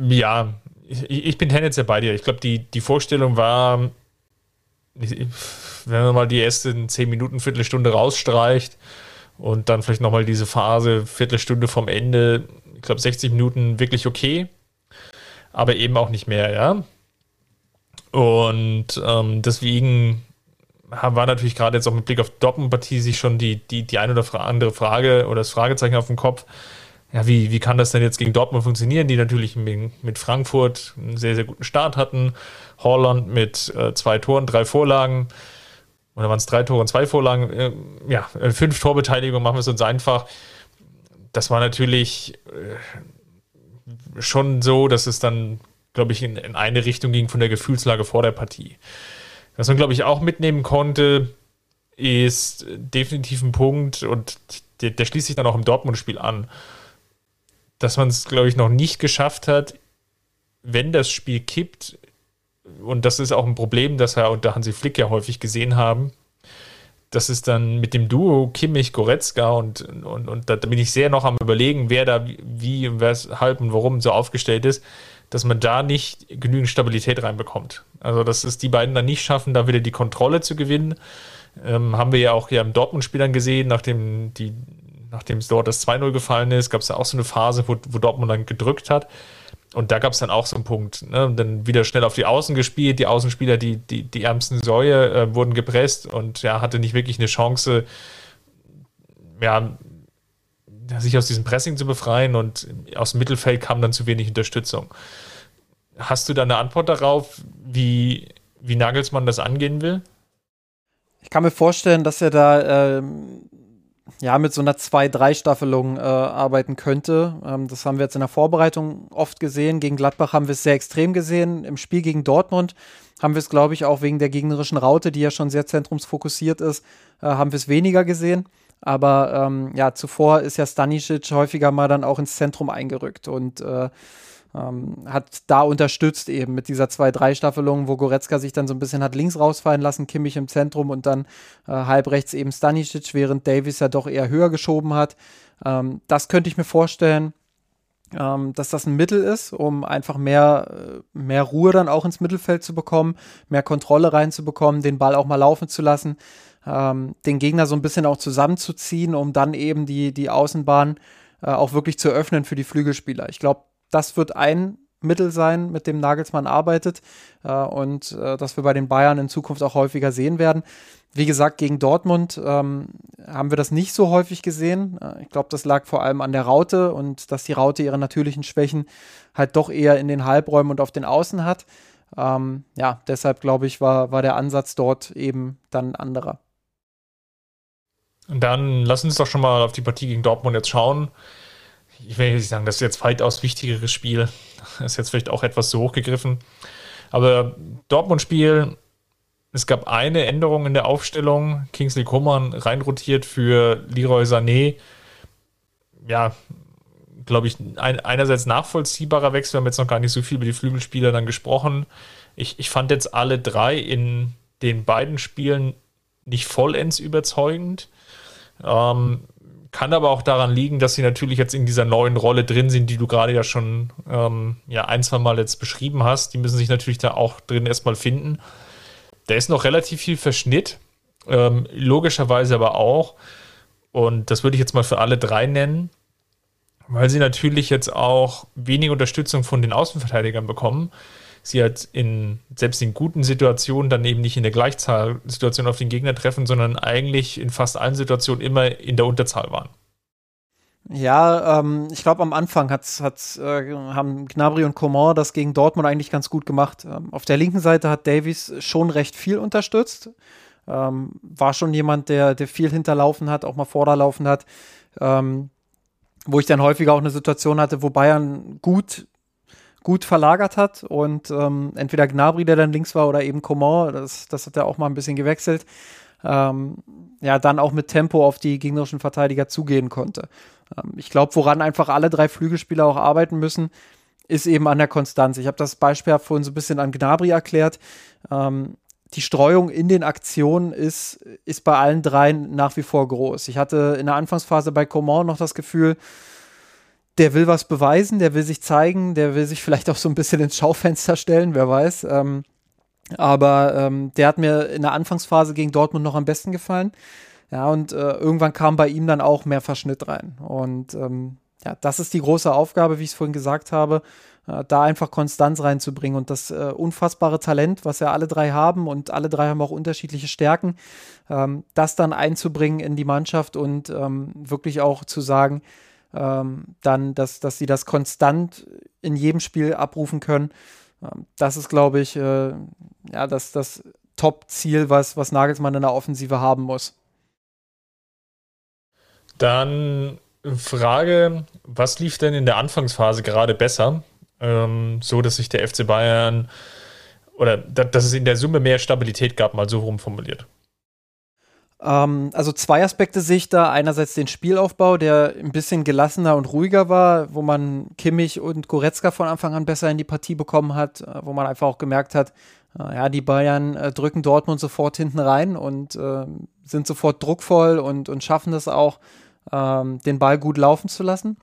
A: ja, ich, ich bin tendenziell bei dir. Ich glaube, die, die Vorstellung war, wenn man mal die ersten 10 Minuten, Viertelstunde rausstreicht und dann vielleicht nochmal diese Phase, Viertelstunde vom Ende, ich glaube 60 Minuten wirklich okay, aber eben auch nicht mehr, ja. Und ähm, deswegen war natürlich gerade jetzt auch mit Blick auf Doppelpartie sich schon die, die, die eine oder andere Frage oder das Fragezeichen auf dem Kopf ja, wie, wie kann das denn jetzt gegen Dortmund funktionieren, die natürlich mit Frankfurt einen sehr, sehr guten Start hatten. Holland mit äh, zwei Toren, drei Vorlagen. Oder waren es drei Tore und zwei Vorlagen? Äh, ja, fünf Torbeteiligungen machen wir es uns einfach. Das war natürlich äh, schon so, dass es dann, glaube ich, in, in eine Richtung ging von der Gefühlslage vor der Partie. Was man, glaube ich, auch mitnehmen konnte, ist definitiv ein Punkt und der, der schließt sich dann auch im Dortmund-Spiel an dass man es, glaube ich, noch nicht geschafft hat, wenn das Spiel kippt, und das ist auch ein Problem, das wir unter Hansi Flick ja häufig gesehen haben, dass es dann mit dem Duo Kimmich, Goretzka und, und, und da bin ich sehr noch am überlegen, wer da wie, weshalb und warum so aufgestellt ist, dass man da nicht genügend Stabilität reinbekommt. Also, dass es die beiden dann nicht schaffen, da wieder die Kontrolle zu gewinnen. Ähm, haben wir ja auch hier im Dortmund-Spiel dann gesehen, nachdem die nachdem es dort das 2-0 gefallen ist, gab es ja auch so eine Phase, wo, wo Dortmund dann gedrückt hat. Und da gab es dann auch so einen Punkt. Ne? Und dann wieder schnell auf die Außen gespielt. Die Außenspieler, die, die, die ärmsten Säue, äh, wurden gepresst und ja, hatte nicht wirklich eine Chance, ja, sich aus diesem Pressing zu befreien. Und aus dem Mittelfeld kam dann zu wenig Unterstützung. Hast du da eine Antwort darauf, wie, wie Nagelsmann das angehen will?
B: Ich kann mir vorstellen, dass er da ähm, ja, mit so einer 2-3-Staffelung äh, arbeiten könnte. Ähm, das haben wir jetzt in der Vorbereitung oft gesehen. Gegen Gladbach haben wir es sehr extrem gesehen. Im Spiel gegen Dortmund haben wir es, glaube ich, auch wegen der gegnerischen Raute, die ja schon sehr zentrumsfokussiert ist, äh, haben wir es weniger gesehen. Aber ähm, ja, zuvor ist ja Stanisic häufiger mal dann auch ins Zentrum eingerückt und äh, ähm, hat da unterstützt eben mit dieser 2-3-Staffelung, wo Goretzka sich dann so ein bisschen hat links rausfallen lassen, Kimmich im Zentrum und dann äh, halb rechts eben Stanisic, während Davis ja doch eher höher geschoben hat. Ähm, das könnte ich mir vorstellen, ähm, dass das ein Mittel ist, um einfach mehr, äh, mehr Ruhe dann auch ins Mittelfeld zu bekommen, mehr Kontrolle reinzubekommen, den Ball auch mal laufen zu lassen, ähm, den Gegner so ein bisschen auch zusammenzuziehen, um dann eben die, die Außenbahn äh, auch wirklich zu öffnen für die Flügelspieler. Ich glaube, das wird ein Mittel sein, mit dem Nagelsmann arbeitet äh, und äh, das wir bei den Bayern in Zukunft auch häufiger sehen werden. Wie gesagt, gegen Dortmund ähm, haben wir das nicht so häufig gesehen. Äh, ich glaube, das lag vor allem an der Raute und dass die Raute ihre natürlichen Schwächen halt doch eher in den Halbräumen und auf den Außen hat. Ähm, ja, deshalb glaube ich, war, war der Ansatz dort eben dann ein anderer.
A: Dann lass uns doch schon mal auf die Partie gegen Dortmund jetzt schauen. Ich will nicht sagen, das ist jetzt weitaus wichtigeres Spiel. Das ist jetzt vielleicht auch etwas zu hoch gegriffen. Aber Dortmund-Spiel, es gab eine Änderung in der Aufstellung. Kingsley Coman reinrotiert für Leroy Sané. Ja, glaube ich, ein, einerseits nachvollziehbarer Wechsel. Wir haben jetzt noch gar nicht so viel über die Flügelspieler dann gesprochen. Ich, ich fand jetzt alle drei in den beiden Spielen nicht vollends überzeugend. Ähm, kann aber auch daran liegen, dass sie natürlich jetzt in dieser neuen Rolle drin sind, die du gerade ja schon ähm, ja, ein, zwei Mal jetzt beschrieben hast. Die müssen sich natürlich da auch drin erstmal finden. Da ist noch relativ viel Verschnitt, ähm, logischerweise aber auch. Und das würde ich jetzt mal für alle drei nennen, weil sie natürlich jetzt auch wenig Unterstützung von den Außenverteidigern bekommen. Sie hat in, selbst in guten Situationen dann eben nicht in der Gleichzahlsituation auf den Gegner treffen, sondern eigentlich in fast allen Situationen immer in der Unterzahl waren.
B: Ja, ähm, ich glaube, am Anfang hat's, hat's, äh, haben Gnabry und Coman das gegen Dortmund eigentlich ganz gut gemacht. Ähm, auf der linken Seite hat Davies schon recht viel unterstützt. Ähm, war schon jemand, der, der viel hinterlaufen hat, auch mal vorderlaufen hat. Ähm, wo ich dann häufiger auch eine Situation hatte, wo Bayern gut, gut verlagert hat und ähm, entweder Gnabry, der dann links war, oder eben Coman, das, das hat er auch mal ein bisschen gewechselt. Ähm, ja, dann auch mit Tempo auf die gegnerischen Verteidiger zugehen konnte. Ähm, ich glaube, woran einfach alle drei Flügelspieler auch arbeiten müssen, ist eben an der Konstanz. Ich habe das Beispiel vorhin so ein bisschen an Gnabry erklärt. Ähm, die Streuung in den Aktionen ist, ist bei allen dreien nach wie vor groß. Ich hatte in der Anfangsphase bei Coman noch das Gefühl, der will was beweisen, der will sich zeigen, der will sich vielleicht auch so ein bisschen ins Schaufenster stellen, wer weiß. Ähm, aber ähm, der hat mir in der Anfangsphase gegen Dortmund noch am besten gefallen. Ja, und äh, irgendwann kam bei ihm dann auch mehr Verschnitt rein. Und ähm, ja, das ist die große Aufgabe, wie ich es vorhin gesagt habe, äh, da einfach Konstanz reinzubringen und das äh, unfassbare Talent, was ja alle drei haben und alle drei haben auch unterschiedliche Stärken, ähm, das dann einzubringen in die Mannschaft und ähm, wirklich auch zu sagen, ähm, dann, dass, dass sie das konstant in jedem Spiel abrufen können. Ähm, das ist, glaube ich, äh, ja, das, das Top-Ziel, was, was Nagelsmann in der Offensive haben muss.
A: Dann Frage, was lief denn in der Anfangsphase gerade besser? Ähm, so, dass sich der FC Bayern oder dass es in der Summe mehr Stabilität gab, mal so rum formuliert.
B: Ähm, also zwei Aspekte sehe ich da. Einerseits den Spielaufbau, der ein bisschen gelassener und ruhiger war, wo man Kimmich und Goretzka von Anfang an besser in die Partie bekommen hat, äh, wo man einfach auch gemerkt hat, äh, ja, die Bayern äh, drücken Dortmund sofort hinten rein und äh, sind sofort druckvoll und, und schaffen es auch, ähm, den Ball gut laufen zu lassen.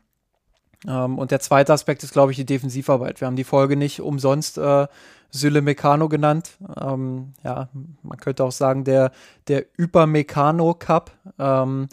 B: Ähm, und der zweite Aspekt ist, glaube ich, die Defensivarbeit. Wir haben die Folge nicht umsonst äh, Sylle Meccano genannt. Ähm, ja, man könnte auch sagen, der, der Übermecano Cup. Ähm,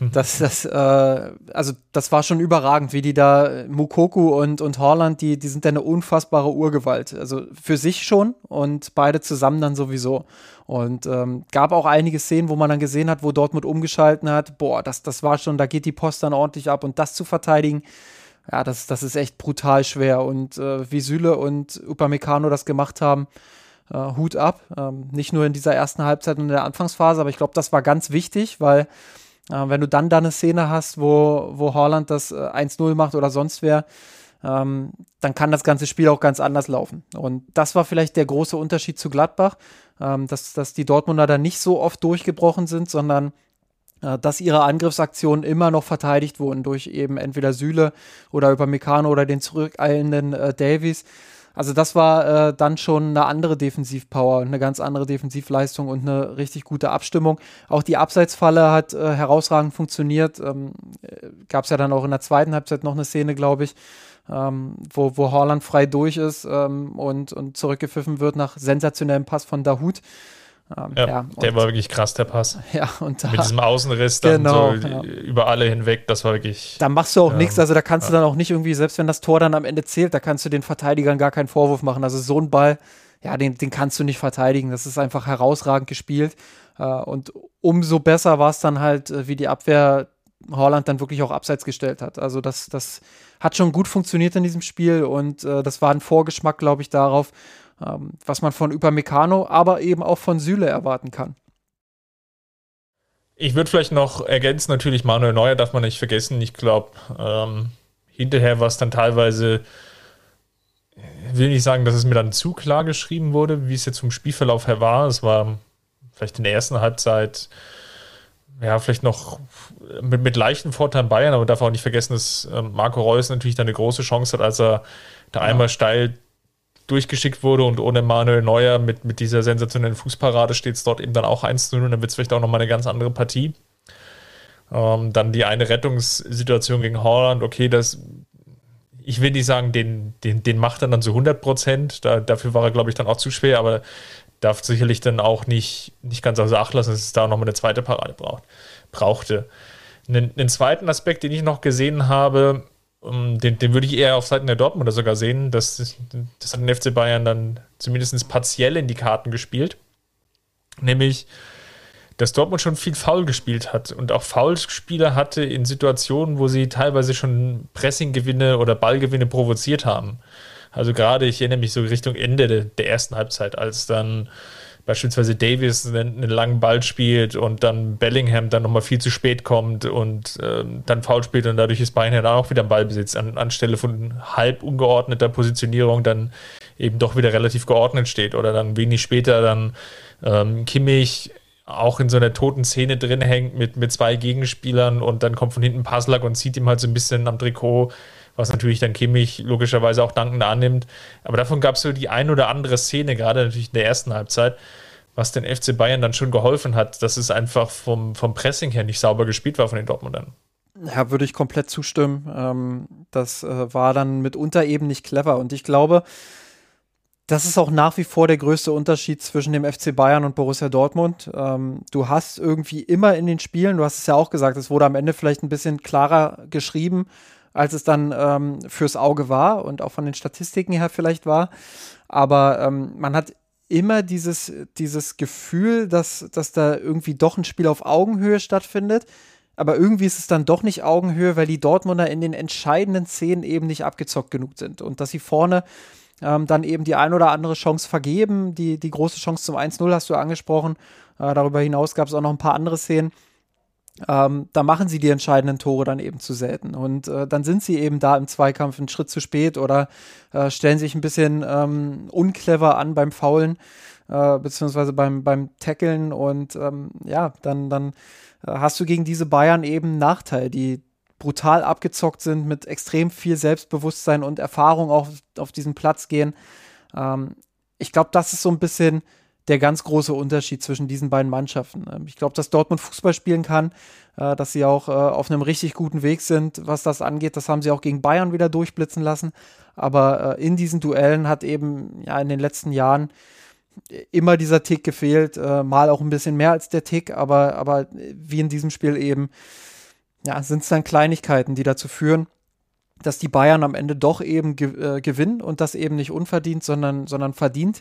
B: mhm. das, das, äh, also das war schon überragend, wie die da, Mukoku und, und Horland, die, die sind ja eine unfassbare Urgewalt. Also für sich schon und beide zusammen dann sowieso. Und ähm, gab auch einige Szenen, wo man dann gesehen hat, wo Dortmund umgeschalten hat. Boah, das, das war schon, da geht die Post dann ordentlich ab und das zu verteidigen ja, das, das ist echt brutal schwer. Und äh, wie Süle und Upamecano das gemacht haben, äh, Hut ab. Ähm, nicht nur in dieser ersten Halbzeit und in der Anfangsphase, aber ich glaube, das war ganz wichtig, weil äh, wenn du dann da eine Szene hast, wo, wo Holland das äh, 1-0 macht oder sonst wer, ähm, dann kann das ganze Spiel auch ganz anders laufen. Und das war vielleicht der große Unterschied zu Gladbach, ähm, dass, dass die Dortmunder da nicht so oft durchgebrochen sind, sondern äh, dass ihre Angriffsaktionen immer noch verteidigt wurden durch eben entweder Süle oder über Meccano oder den zurückeilenden äh, Davies. Also das war äh, dann schon eine andere Defensivpower, eine ganz andere Defensivleistung und eine richtig gute Abstimmung. Auch die Abseitsfalle hat äh, herausragend funktioniert. Ähm, äh, Gab es ja dann auch in der zweiten Halbzeit noch eine Szene, glaube ich, ähm, wo, wo Haaland frei durch ist ähm, und, und zurückgepfiffen wird nach sensationellem Pass von Dahut.
A: Ähm, ja, ja der war wirklich krass, der Pass.
B: Ja, und
A: da, Mit diesem Außenriss dann genau, so ja. über alle hinweg, das war wirklich.
B: Da machst du auch ähm, nichts, also da kannst du dann auch nicht irgendwie, selbst wenn das Tor dann am Ende zählt, da kannst du den Verteidigern gar keinen Vorwurf machen. Also so ein Ball, ja, den, den kannst du nicht verteidigen. Das ist einfach herausragend gespielt. Äh, und umso besser war es dann halt, äh, wie die Abwehr Holland dann wirklich auch abseits gestellt hat. Also das, das hat schon gut funktioniert in diesem Spiel und äh, das war ein Vorgeschmack, glaube ich, darauf, ähm, was man von Upamecano, aber eben auch von Süle erwarten kann.
A: Ich würde vielleicht noch ergänzen, natürlich Manuel Neuer darf man nicht vergessen. Ich glaube, ähm, hinterher war es dann teilweise, will nicht sagen, dass es mir dann zu klar geschrieben wurde, wie es jetzt vom Spielverlauf her war. Es war vielleicht in der ersten Halbzeit, ja, vielleicht noch mit, mit leichten Vorteilen Bayern, aber man darf auch nicht vergessen, dass ähm, Marco Reus natürlich da eine große Chance hat, als er da ja. einmal steil durchgeschickt wurde und ohne Manuel Neuer mit, mit dieser sensationellen Fußparade steht es dort eben dann auch 1 zu 0 und dann wird es vielleicht auch nochmal eine ganz andere Partie. Ähm, dann die eine Rettungssituation gegen Holland, okay, das, ich will nicht sagen, den, den, den macht er dann zu 100 Prozent, da, dafür war er, glaube ich, dann auch zu schwer, aber darf sicherlich dann auch nicht, nicht ganz außer Acht lassen, dass es da nochmal eine zweite Parade braucht, brauchte. Einen, einen zweiten Aspekt, den ich noch gesehen habe, um, den, den würde ich eher auf Seiten der Dortmunder sogar sehen. Das, das hat den FC Bayern dann zumindest partiell in die Karten gespielt. Nämlich, dass Dortmund schon viel Foul gespielt hat und auch Foulspieler hatte in Situationen, wo sie teilweise schon Pressinggewinne oder Ballgewinne provoziert haben. Also gerade, ich erinnere mich so Richtung Ende der, der ersten Halbzeit, als dann beispielsweise Davis einen, einen, langen Ball spielt und dann Bellingham dann nochmal viel zu spät kommt und ähm, dann faul spielt und dadurch ist Bayern dann auch wieder im Ballbesitz. An, anstelle von halb ungeordneter Positionierung dann eben doch wieder relativ geordnet steht oder dann wenig später dann ähm, Kimmich auch in so einer toten Szene drin hängt mit, mit zwei Gegenspielern und dann kommt von hinten Paslak und zieht ihm halt so ein bisschen am Trikot was natürlich dann Kimmich logischerweise auch dankend annimmt. Aber davon gab es so die ein oder andere Szene, gerade natürlich in der ersten Halbzeit, was den FC Bayern dann schon geholfen hat, dass es einfach vom, vom Pressing her nicht sauber gespielt war von den Dortmundern.
B: Ja, würde ich komplett zustimmen. Ähm, das äh, war dann mitunter eben nicht clever. Und ich glaube, das ist auch nach wie vor der größte Unterschied zwischen dem FC Bayern und Borussia Dortmund. Ähm, du hast irgendwie immer in den Spielen, du hast es ja auch gesagt, es wurde am Ende vielleicht ein bisschen klarer geschrieben, als es dann ähm, fürs Auge war und auch von den Statistiken her vielleicht war. Aber ähm, man hat immer dieses, dieses Gefühl, dass, dass da irgendwie doch ein Spiel auf Augenhöhe stattfindet. Aber irgendwie ist es dann doch nicht Augenhöhe, weil die Dortmunder in den entscheidenden Szenen eben nicht abgezockt genug sind. Und dass sie vorne ähm, dann eben die ein oder andere Chance vergeben. Die, die große Chance zum 1-0 hast du angesprochen. Äh, darüber hinaus gab es auch noch ein paar andere Szenen ähm, da machen sie die entscheidenden Tore dann eben zu selten. Und äh, dann sind sie eben da im Zweikampf einen Schritt zu spät oder äh, stellen sich ein bisschen ähm, unclever an beim Faulen, äh, beziehungsweise beim, beim Tackeln. Und ähm, ja, dann, dann äh, hast du gegen diese Bayern eben einen Nachteil, die brutal abgezockt sind, mit extrem viel Selbstbewusstsein und Erfahrung auch auf diesen Platz gehen. Ähm, ich glaube, das ist so ein bisschen der ganz große Unterschied zwischen diesen beiden Mannschaften. Ähm, ich glaube, dass Dortmund Fußball spielen kann, äh, dass sie auch äh, auf einem richtig guten Weg sind, was das angeht. Das haben sie auch gegen Bayern wieder durchblitzen lassen. Aber äh, in diesen Duellen hat eben ja in den letzten Jahren immer dieser Tick gefehlt, mal auch ein bisschen mehr als der Tick, aber, aber wie in diesem Spiel eben, ja, sind es dann Kleinigkeiten, die dazu führen, dass die Bayern am Ende doch eben ge gewinnen und das eben nicht unverdient, sondern, sondern verdient.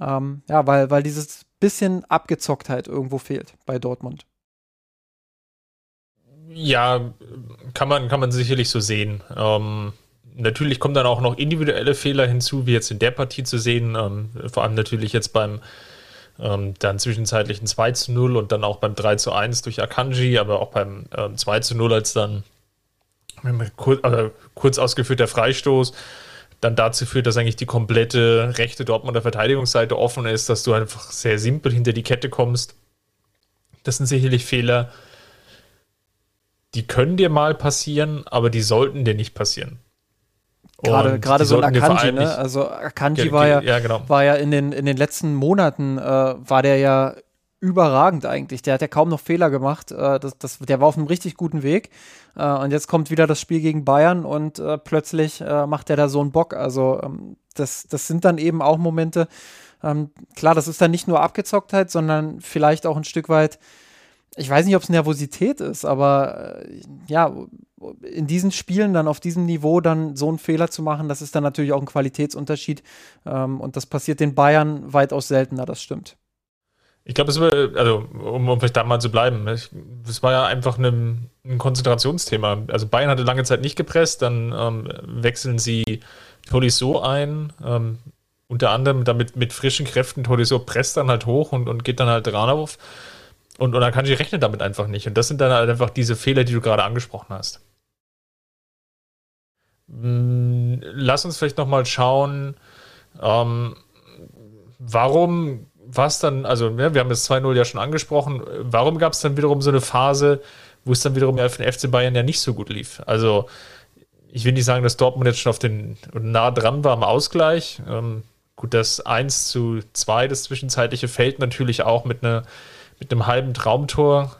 B: Ähm, ja, weil, weil dieses bisschen Abgezocktheit irgendwo fehlt bei Dortmund.
A: Ja, kann man, kann man sicherlich so sehen. Ähm, natürlich kommen dann auch noch individuelle Fehler hinzu, wie jetzt in der Partie zu sehen. Ähm, vor allem natürlich jetzt beim ähm, dann zwischenzeitlichen 2 zu 0 und dann auch beim 3 zu 1 durch Akanji, aber auch beim ähm, 2 zu 0 als dann kurz, also kurz ausgeführter Freistoß dann dazu führt, dass eigentlich die komplette rechte Dortmunder Verteidigungsseite offen ist, dass du einfach sehr simpel hinter die Kette kommst. Das sind sicherlich Fehler, die können dir mal passieren, aber die sollten dir nicht passieren.
B: Gerade, gerade so ein Akanji, ne? Also Akanji war ja, ja genau. war ja in den, in den letzten Monaten, äh, war der ja überragend eigentlich. Der hat ja kaum noch Fehler gemacht. Äh, das, das, der war auf einem richtig guten Weg. Äh, und jetzt kommt wieder das Spiel gegen Bayern und äh, plötzlich macht er da so einen Bock. Also ähm, das, das sind dann eben auch Momente, Ähm, klar, das ist dann nicht nur Abgezocktheit, sondern vielleicht auch ein Stück weit, ich weiß nicht, ob es Nervosität ist, aber ja, in diesen Spielen dann auf diesem Niveau dann so einen Fehler zu machen, das ist dann natürlich auch ein Qualitätsunterschied. Ähm, und das passiert den Bayern weitaus seltener, das stimmt.
A: Ich glaube, es war, also um, um vielleicht da mal zu bleiben, es war ja einfach ein, ein, Konzentrationsthema. Also Bayern hatte lange Zeit nicht gepresst, dann ähm, wechseln sie Tolisso ein, ähm, unter anderem damit mit frischen Kräften. Tolisso presst dann halt hoch und, und geht dann halt rauf. Und, und dann kann ich rechnen damit einfach nicht. Und das sind dann halt einfach diese Fehler, die du gerade angesprochen hast. Hm, lass uns vielleicht nochmal schauen, ähm, warum was dann, also ja, wir haben das 2-0 ja schon angesprochen, warum gab es dann wiederum so eine Phase, wo es dann wiederum für den FC Bayern ja nicht so gut lief? Also ich will nicht sagen, dass Dortmund jetzt schon auf den nah dran war am Ausgleich. Ähm, gut, das 1 zu 2, das zwischenzeitliche fällt natürlich auch mit, einer, mit einem halben Traumtor,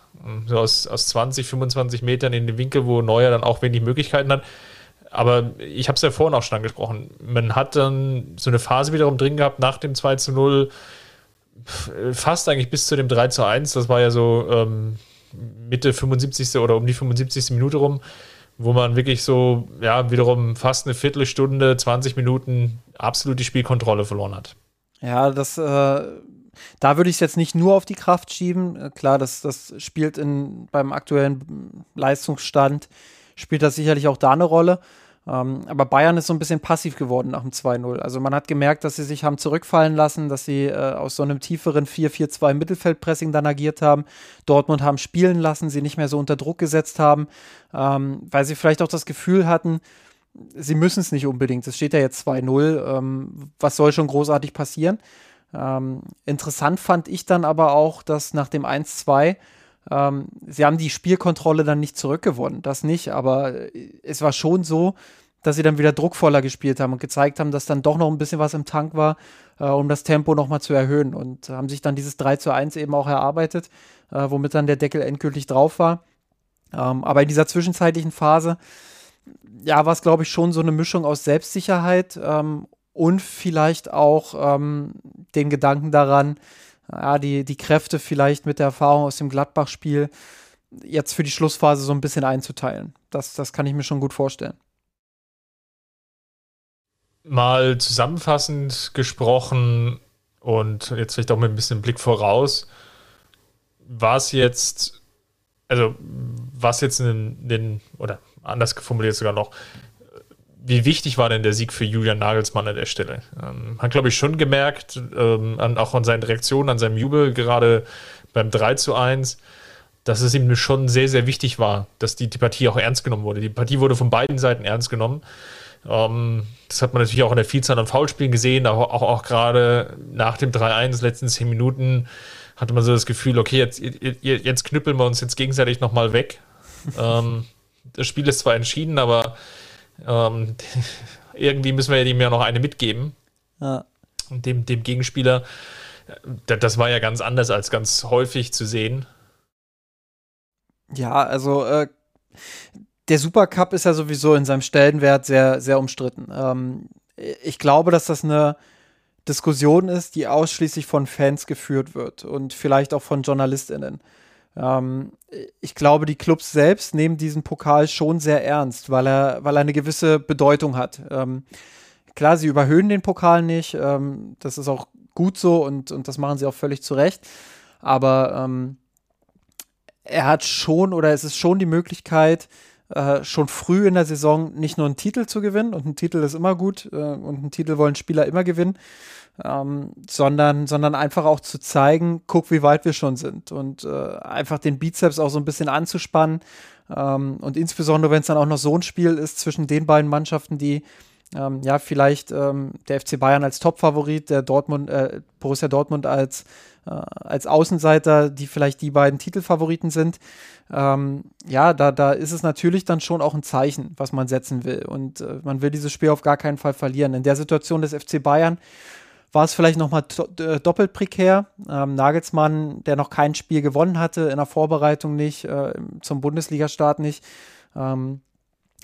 A: so aus, aus 20, 25 Metern in den Winkel, wo Neuer dann auch wenig Möglichkeiten hat. Aber ich habe es ja vorhin auch schon angesprochen. Man hat dann so eine Phase wiederum drin gehabt nach dem 2 zu 0, fast eigentlich bis zu dem 3 zu 1, das war ja so ähm, Mitte 75. oder um die 75. Minute rum, wo man wirklich so, ja, wiederum fast eine Viertelstunde, 20 Minuten absolut die Spielkontrolle verloren hat.
B: Ja, das, äh, da würde ich es jetzt nicht nur auf die Kraft schieben. Äh, klar, das, das spielt in, beim aktuellen Leistungsstand, spielt das sicherlich auch da eine Rolle. Ähm, aber Bayern ist so ein bisschen passiv geworden nach dem 2-0. Also man hat gemerkt, dass sie sich haben zurückfallen lassen, dass sie äh, aus so einem tieferen 4-4-2 Mittelfeldpressing dann agiert haben. Dortmund haben spielen lassen, sie nicht mehr so unter Druck gesetzt haben, ähm, weil sie vielleicht auch das Gefühl hatten, sie müssen es nicht unbedingt. Es steht ja jetzt 2-0. Ähm, was soll schon großartig passieren? Ähm, interessant fand ich dann aber auch, dass nach dem 1-2 ähm, sie haben die Spielkontrolle dann nicht zurückgewonnen, das nicht, aber es war schon so, dass sie dann wieder druckvoller gespielt haben und gezeigt haben, dass dann doch noch ein bisschen was im Tank war, äh, um das Tempo nochmal zu erhöhen und haben sich dann dieses 3 zu 1 eben auch erarbeitet, äh, womit dann der Deckel endgültig drauf war. Ähm, aber in dieser zwischenzeitlichen Phase, ja, war es, glaube ich, schon so eine Mischung aus Selbstsicherheit ähm, und vielleicht auch ähm, den Gedanken daran, ja, die, die Kräfte vielleicht mit der Erfahrung aus dem Gladbach-Spiel jetzt für die Schlussphase so ein bisschen einzuteilen. Das, das kann ich mir schon gut vorstellen.
A: Mal zusammenfassend gesprochen und jetzt vielleicht auch mit ein bisschen Blick voraus, war es jetzt, also was jetzt in den, oder anders formuliert sogar noch, wie wichtig war denn der Sieg für Julian Nagelsmann an der Stelle? Ähm, hat, glaube ich, schon gemerkt, ähm, an, auch an seinen Reaktionen, an seinem Jubel, gerade beim 3 zu 1, dass es ihm schon sehr, sehr wichtig war, dass die, die Partie auch ernst genommen wurde. Die Partie wurde von beiden Seiten ernst genommen. Ähm, das hat man natürlich auch in der Vielzahl an Foulspielen gesehen, auch, auch, auch gerade nach dem 3-1, letzten 10 Minuten, hatte man so das Gefühl, okay, jetzt, jetzt knüppeln wir uns jetzt gegenseitig nochmal weg. ähm, das Spiel ist zwar entschieden, aber ähm, irgendwie müssen wir ihm ja noch eine mitgeben. Ja. Und dem, dem Gegenspieler, das war ja ganz anders als ganz häufig zu sehen.
B: Ja, also äh, der Supercup ist ja sowieso in seinem Stellenwert sehr, sehr umstritten. Ähm, ich glaube, dass das eine Diskussion ist, die ausschließlich von Fans geführt wird und vielleicht auch von JournalistInnen. Ähm, ich glaube, die Clubs selbst nehmen diesen Pokal schon sehr ernst, weil er, weil er eine gewisse Bedeutung hat. Ähm, klar, sie überhöhen den Pokal nicht. Ähm, das ist auch gut so und, und das machen sie auch völlig zu Recht. Aber ähm, er hat schon oder es ist schon die Möglichkeit, äh, schon früh in der Saison nicht nur einen Titel zu gewinnen und ein Titel ist immer gut äh, und einen Titel wollen Spieler immer gewinnen, ähm, sondern, sondern einfach auch zu zeigen, guck, wie weit wir schon sind und äh, einfach den Bizeps auch so ein bisschen anzuspannen ähm, und insbesondere, wenn es dann auch noch so ein Spiel ist zwischen den beiden Mannschaften, die ähm, ja vielleicht ähm, der FC Bayern als Topfavorit, der Dortmund, äh, Borussia Dortmund als als Außenseiter, die vielleicht die beiden Titelfavoriten sind. Ähm, ja, da, da ist es natürlich dann schon auch ein Zeichen, was man setzen will. Und äh, man will dieses Spiel auf gar keinen Fall verlieren. In der Situation des FC Bayern war es vielleicht nochmal äh, doppelt prekär. Ähm, Nagelsmann, der noch kein Spiel gewonnen hatte, in der Vorbereitung nicht, äh, zum Bundesligastart nicht. Ähm,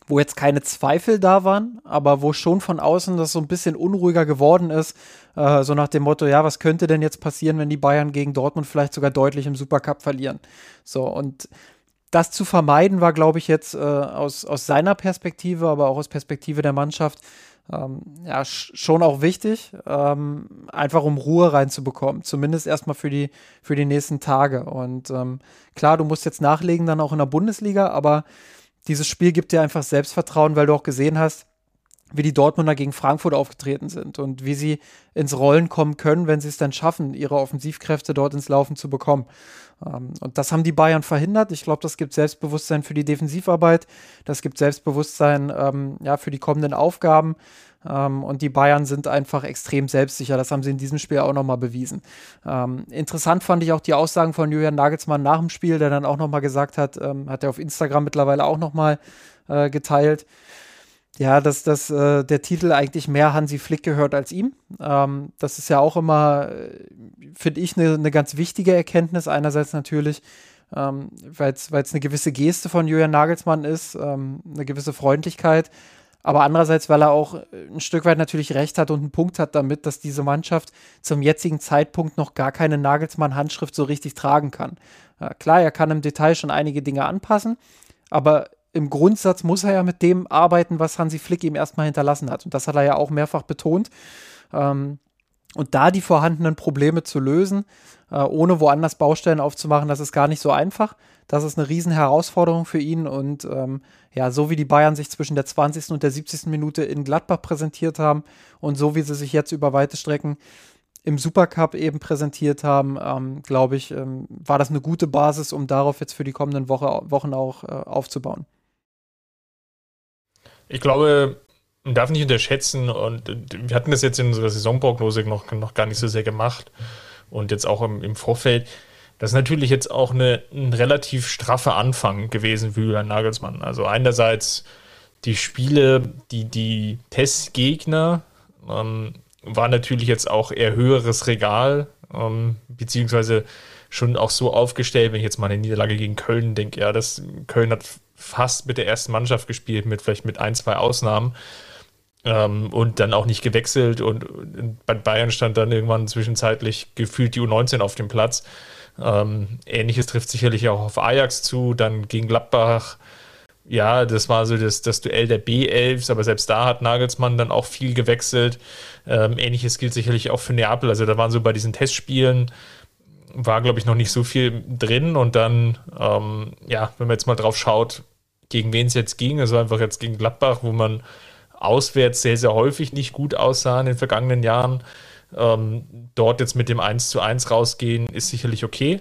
B: wo jetzt keine Zweifel da waren, aber wo schon von außen das so ein bisschen unruhiger geworden ist, äh, so nach dem Motto, ja, was könnte denn jetzt passieren, wenn die Bayern gegen Dortmund vielleicht sogar deutlich im Supercup verlieren? So, und das zu vermeiden war, glaube ich, jetzt äh, aus, aus seiner Perspektive, aber auch aus Perspektive der Mannschaft, ähm, ja, schon auch wichtig, ähm, einfach um Ruhe reinzubekommen, zumindest erstmal für die, für die nächsten Tage. Und ähm, klar, du musst jetzt nachlegen dann auch in der Bundesliga, aber dieses Spiel gibt dir einfach Selbstvertrauen, weil du auch gesehen hast, wie die Dortmunder gegen Frankfurt aufgetreten sind und wie sie ins Rollen kommen können, wenn sie es dann schaffen, ihre Offensivkräfte dort ins Laufen zu bekommen. Ähm, und das haben die Bayern verhindert. Ich glaube, das gibt Selbstbewusstsein für die Defensivarbeit, das gibt Selbstbewusstsein ähm, ja, für die kommenden Aufgaben. Ähm, und die Bayern sind einfach extrem selbstsicher. Das haben sie in diesem Spiel auch nochmal bewiesen. Ähm, interessant fand ich auch die Aussagen von Julian Nagelsmann nach dem Spiel, der dann auch nochmal gesagt hat, ähm, hat er auf Instagram mittlerweile auch nochmal äh, geteilt, ja, dass, dass äh, der Titel eigentlich mehr Hansi Flick gehört als ihm. Ähm, das ist ja auch immer, äh, finde ich, eine ne ganz wichtige Erkenntnis. Einerseits natürlich, ähm, weil es eine gewisse Geste von Julian Nagelsmann ist, ähm, eine gewisse Freundlichkeit. Aber andererseits, weil er auch ein Stück weit natürlich recht hat und einen Punkt hat damit, dass diese Mannschaft zum jetzigen Zeitpunkt noch gar keine Nagelsmann-Handschrift so richtig tragen kann. Ja, klar, er kann im Detail schon einige Dinge anpassen, aber im Grundsatz muss er ja mit dem arbeiten, was Hansi Flick ihm erstmal hinterlassen hat. Und das hat er ja auch mehrfach betont. Ähm, und da die vorhandenen Probleme zu lösen, äh, ohne woanders Baustellen aufzumachen, das ist gar nicht so einfach. Das ist eine Riesenherausforderung für ihn. Und ähm, ja, so wie die Bayern sich zwischen der 20. und der 70. Minute in Gladbach präsentiert haben und so wie sie sich jetzt über weite Strecken im Supercup eben präsentiert haben, ähm, glaube ich, ähm, war das eine gute Basis, um darauf jetzt für die kommenden Woche, Wochen auch äh, aufzubauen.
A: Ich glaube, man darf nicht unterschätzen, und wir hatten das jetzt in unserer Saisonprognose noch, noch gar nicht so sehr gemacht und jetzt auch im, im Vorfeld. Das ist natürlich jetzt auch eine, ein relativ straffer Anfang gewesen für Julian Nagelsmann. Also einerseits die Spiele, die, die Testgegner ähm, war natürlich jetzt auch eher höheres Regal, ähm, beziehungsweise schon auch so aufgestellt, wenn ich jetzt mal eine Niederlage gegen Köln denke, ja, das Köln hat fast mit der ersten Mannschaft gespielt, mit vielleicht mit ein, zwei Ausnahmen. Ähm, und dann auch nicht gewechselt und, und bei Bayern stand dann irgendwann zwischenzeitlich gefühlt die U19 auf dem Platz. Ähm, Ähnliches trifft sicherlich auch auf Ajax zu, dann gegen Gladbach. Ja, das war so das, das Duell der B11s, aber selbst da hat Nagelsmann dann auch viel gewechselt. Ähm, Ähnliches gilt sicherlich auch für Neapel. Also da waren so bei diesen Testspielen, war glaube ich noch nicht so viel drin und dann, ähm, ja, wenn man jetzt mal drauf schaut, gegen wen es jetzt ging, also einfach jetzt gegen Gladbach, wo man auswärts sehr, sehr häufig nicht gut aussah in den vergangenen Jahren ähm, dort jetzt mit dem 1 zu 1 rausgehen, ist sicherlich okay.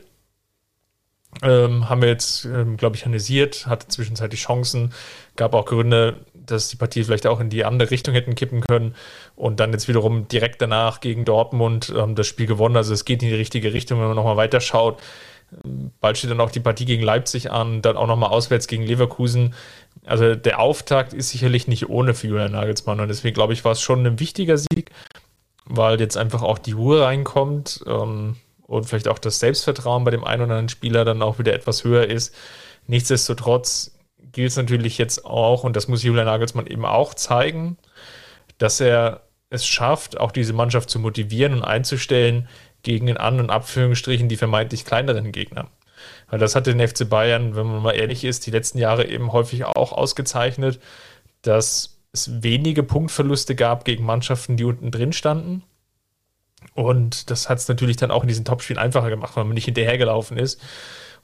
A: Ähm, haben wir jetzt, ähm, glaube ich, analysiert, hatte zwischenzeitlich Chancen, gab auch Gründe, dass die Partie vielleicht auch in die andere Richtung hätten kippen können und dann jetzt wiederum direkt danach gegen Dortmund ähm, das Spiel gewonnen. Also es geht in die richtige Richtung, wenn man nochmal weiter schaut. Bald steht dann auch die Partie gegen Leipzig an, dann auch nochmal auswärts gegen Leverkusen. Also der Auftakt ist sicherlich nicht ohne für Julian Nagelsmann und deswegen glaube ich, war es schon ein wichtiger Sieg weil jetzt einfach auch die Ruhe reinkommt ähm, und vielleicht auch das Selbstvertrauen bei dem einen oder anderen Spieler dann auch wieder etwas höher ist. Nichtsdestotrotz gilt es natürlich jetzt auch, und das muss Julian Nagelsmann eben auch zeigen, dass er es schafft, auch diese Mannschaft zu motivieren und einzustellen gegen in An- und Abführungsstrichen die vermeintlich kleineren Gegner. Weil das hat den FC Bayern, wenn man mal ehrlich ist, die letzten Jahre eben häufig auch ausgezeichnet, dass es wenige Punktverluste gab gegen Mannschaften, die unten drin standen. Und das hat es natürlich dann auch in diesen Topspielen einfacher gemacht, weil man nicht hinterhergelaufen ist,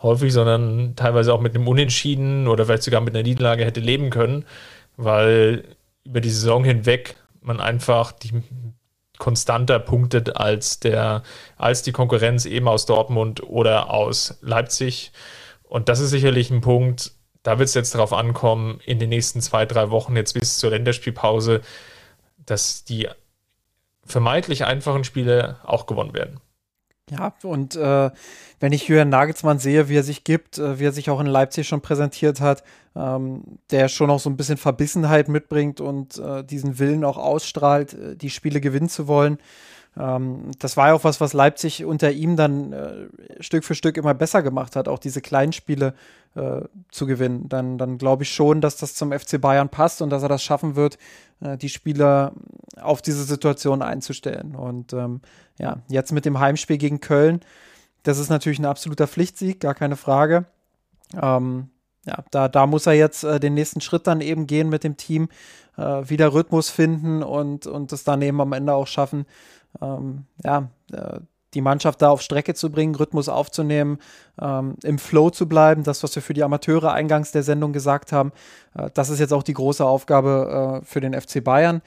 A: häufig, sondern teilweise auch mit einem Unentschieden oder vielleicht sogar mit einer Niederlage hätte leben können, weil über die Saison hinweg man einfach die konstanter punktet als der, als die Konkurrenz eben aus Dortmund oder aus Leipzig. Und das ist sicherlich ein Punkt, da wird es jetzt darauf ankommen, in den nächsten zwei, drei Wochen, jetzt bis zur Länderspielpause, dass die vermeintlich einfachen Spiele auch gewonnen werden.
B: Ja, und äh, wenn ich Jürgen Nagelsmann sehe, wie er sich gibt, äh, wie er sich auch in Leipzig schon präsentiert hat, ähm, der schon auch so ein bisschen Verbissenheit mitbringt und äh, diesen Willen auch ausstrahlt, äh, die Spiele gewinnen zu wollen, das war ja auch was, was Leipzig unter ihm dann äh, Stück für Stück immer besser gemacht hat, auch diese kleinen Spiele äh, zu gewinnen. Dann, dann glaube ich schon, dass das zum FC Bayern passt und dass er das schaffen wird, äh, die Spieler auf diese Situation einzustellen. Und ähm, ja, jetzt mit dem Heimspiel gegen Köln, das ist natürlich ein absoluter Pflichtsieg, gar keine Frage. Ähm, ja, da, da muss er jetzt äh, den nächsten Schritt dann eben gehen mit dem Team, äh, wieder Rhythmus finden und, und das dann eben am Ende auch schaffen, ähm, ja, äh, die Mannschaft da auf Strecke zu bringen, Rhythmus aufzunehmen, ähm, im Flow zu bleiben, das, was wir für die Amateure eingangs der Sendung gesagt haben, äh, das ist jetzt auch die große Aufgabe äh, für den FC Bayern.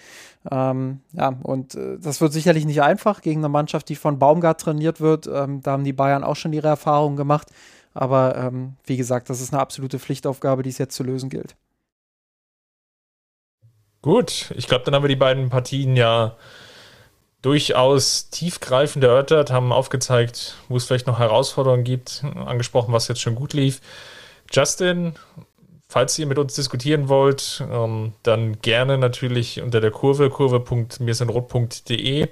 B: Ähm, ja, und äh, das wird sicherlich nicht einfach gegen eine Mannschaft, die von Baumgart trainiert wird. Ähm, da haben die Bayern auch schon ihre Erfahrungen gemacht. Aber ähm, wie gesagt, das ist eine absolute Pflichtaufgabe, die es jetzt zu lösen gilt.
A: Gut, ich glaube, dann haben wir die beiden Partien ja durchaus tiefgreifend erörtert, haben aufgezeigt, wo es vielleicht noch Herausforderungen gibt, angesprochen, was jetzt schon gut lief. Justin, falls ihr mit uns diskutieren wollt, ähm, dann gerne natürlich unter der Kurve, kurve.mirsinrot.de.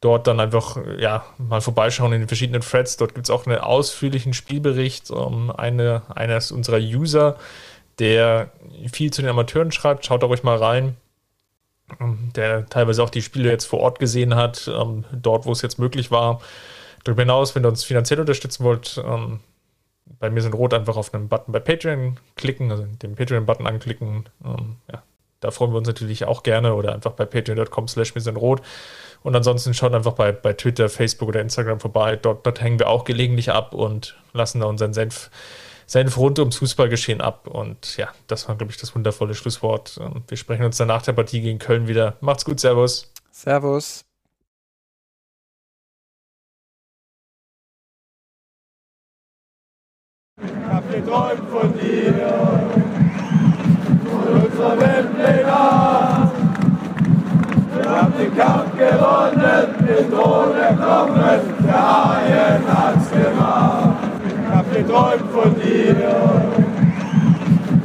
A: Dort dann einfach ja, mal vorbeischauen in den verschiedenen Threads. Dort gibt es auch einen ausführlichen Spielbericht. Ähm, eine, eines unserer User, der viel zu den Amateuren schreibt, schaut da ruhig mal rein. Ähm, der teilweise auch die Spiele jetzt vor Ort gesehen hat, ähm, dort, wo es jetzt möglich war. Darüber hinaus, wenn ihr uns finanziell unterstützen wollt, ähm, bei mir sind rot einfach auf einen Button bei Patreon klicken, also den Patreon-Button anklicken. Ähm, ja, da freuen wir uns natürlich auch gerne oder einfach bei patreon.com slash mir sind rot. Und ansonsten schaut einfach bei, bei Twitter, Facebook oder Instagram vorbei. Dort, dort hängen wir auch gelegentlich ab und lassen da unseren Senf Senf rund ums Fußballgeschehen ab. Und ja, das war, glaube ich, das wundervolle Schlusswort. Wir sprechen uns dann nach der Partie gegen Köln wieder. Macht's gut, Servus.
B: Servus.
C: Ich hab geträumt von dir, von unserer Weltpläne. Wir haben den Kampf gewonnen, den Thron erkommen, der Haien hat's
B: träumt von dir,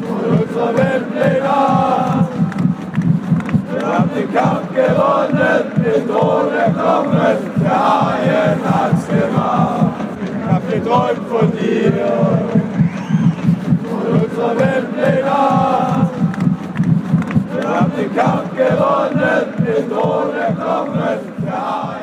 B: von unserer Welt Nacht. Wir haben den Kampf gewonnen, den Tod erklommen, der Haien hat's
C: gemacht. Ich hab geträumt von dir, von unserer Welt
B: Nacht. Wir haben den Kampf gewonnen, den Tod erklommen, der Haien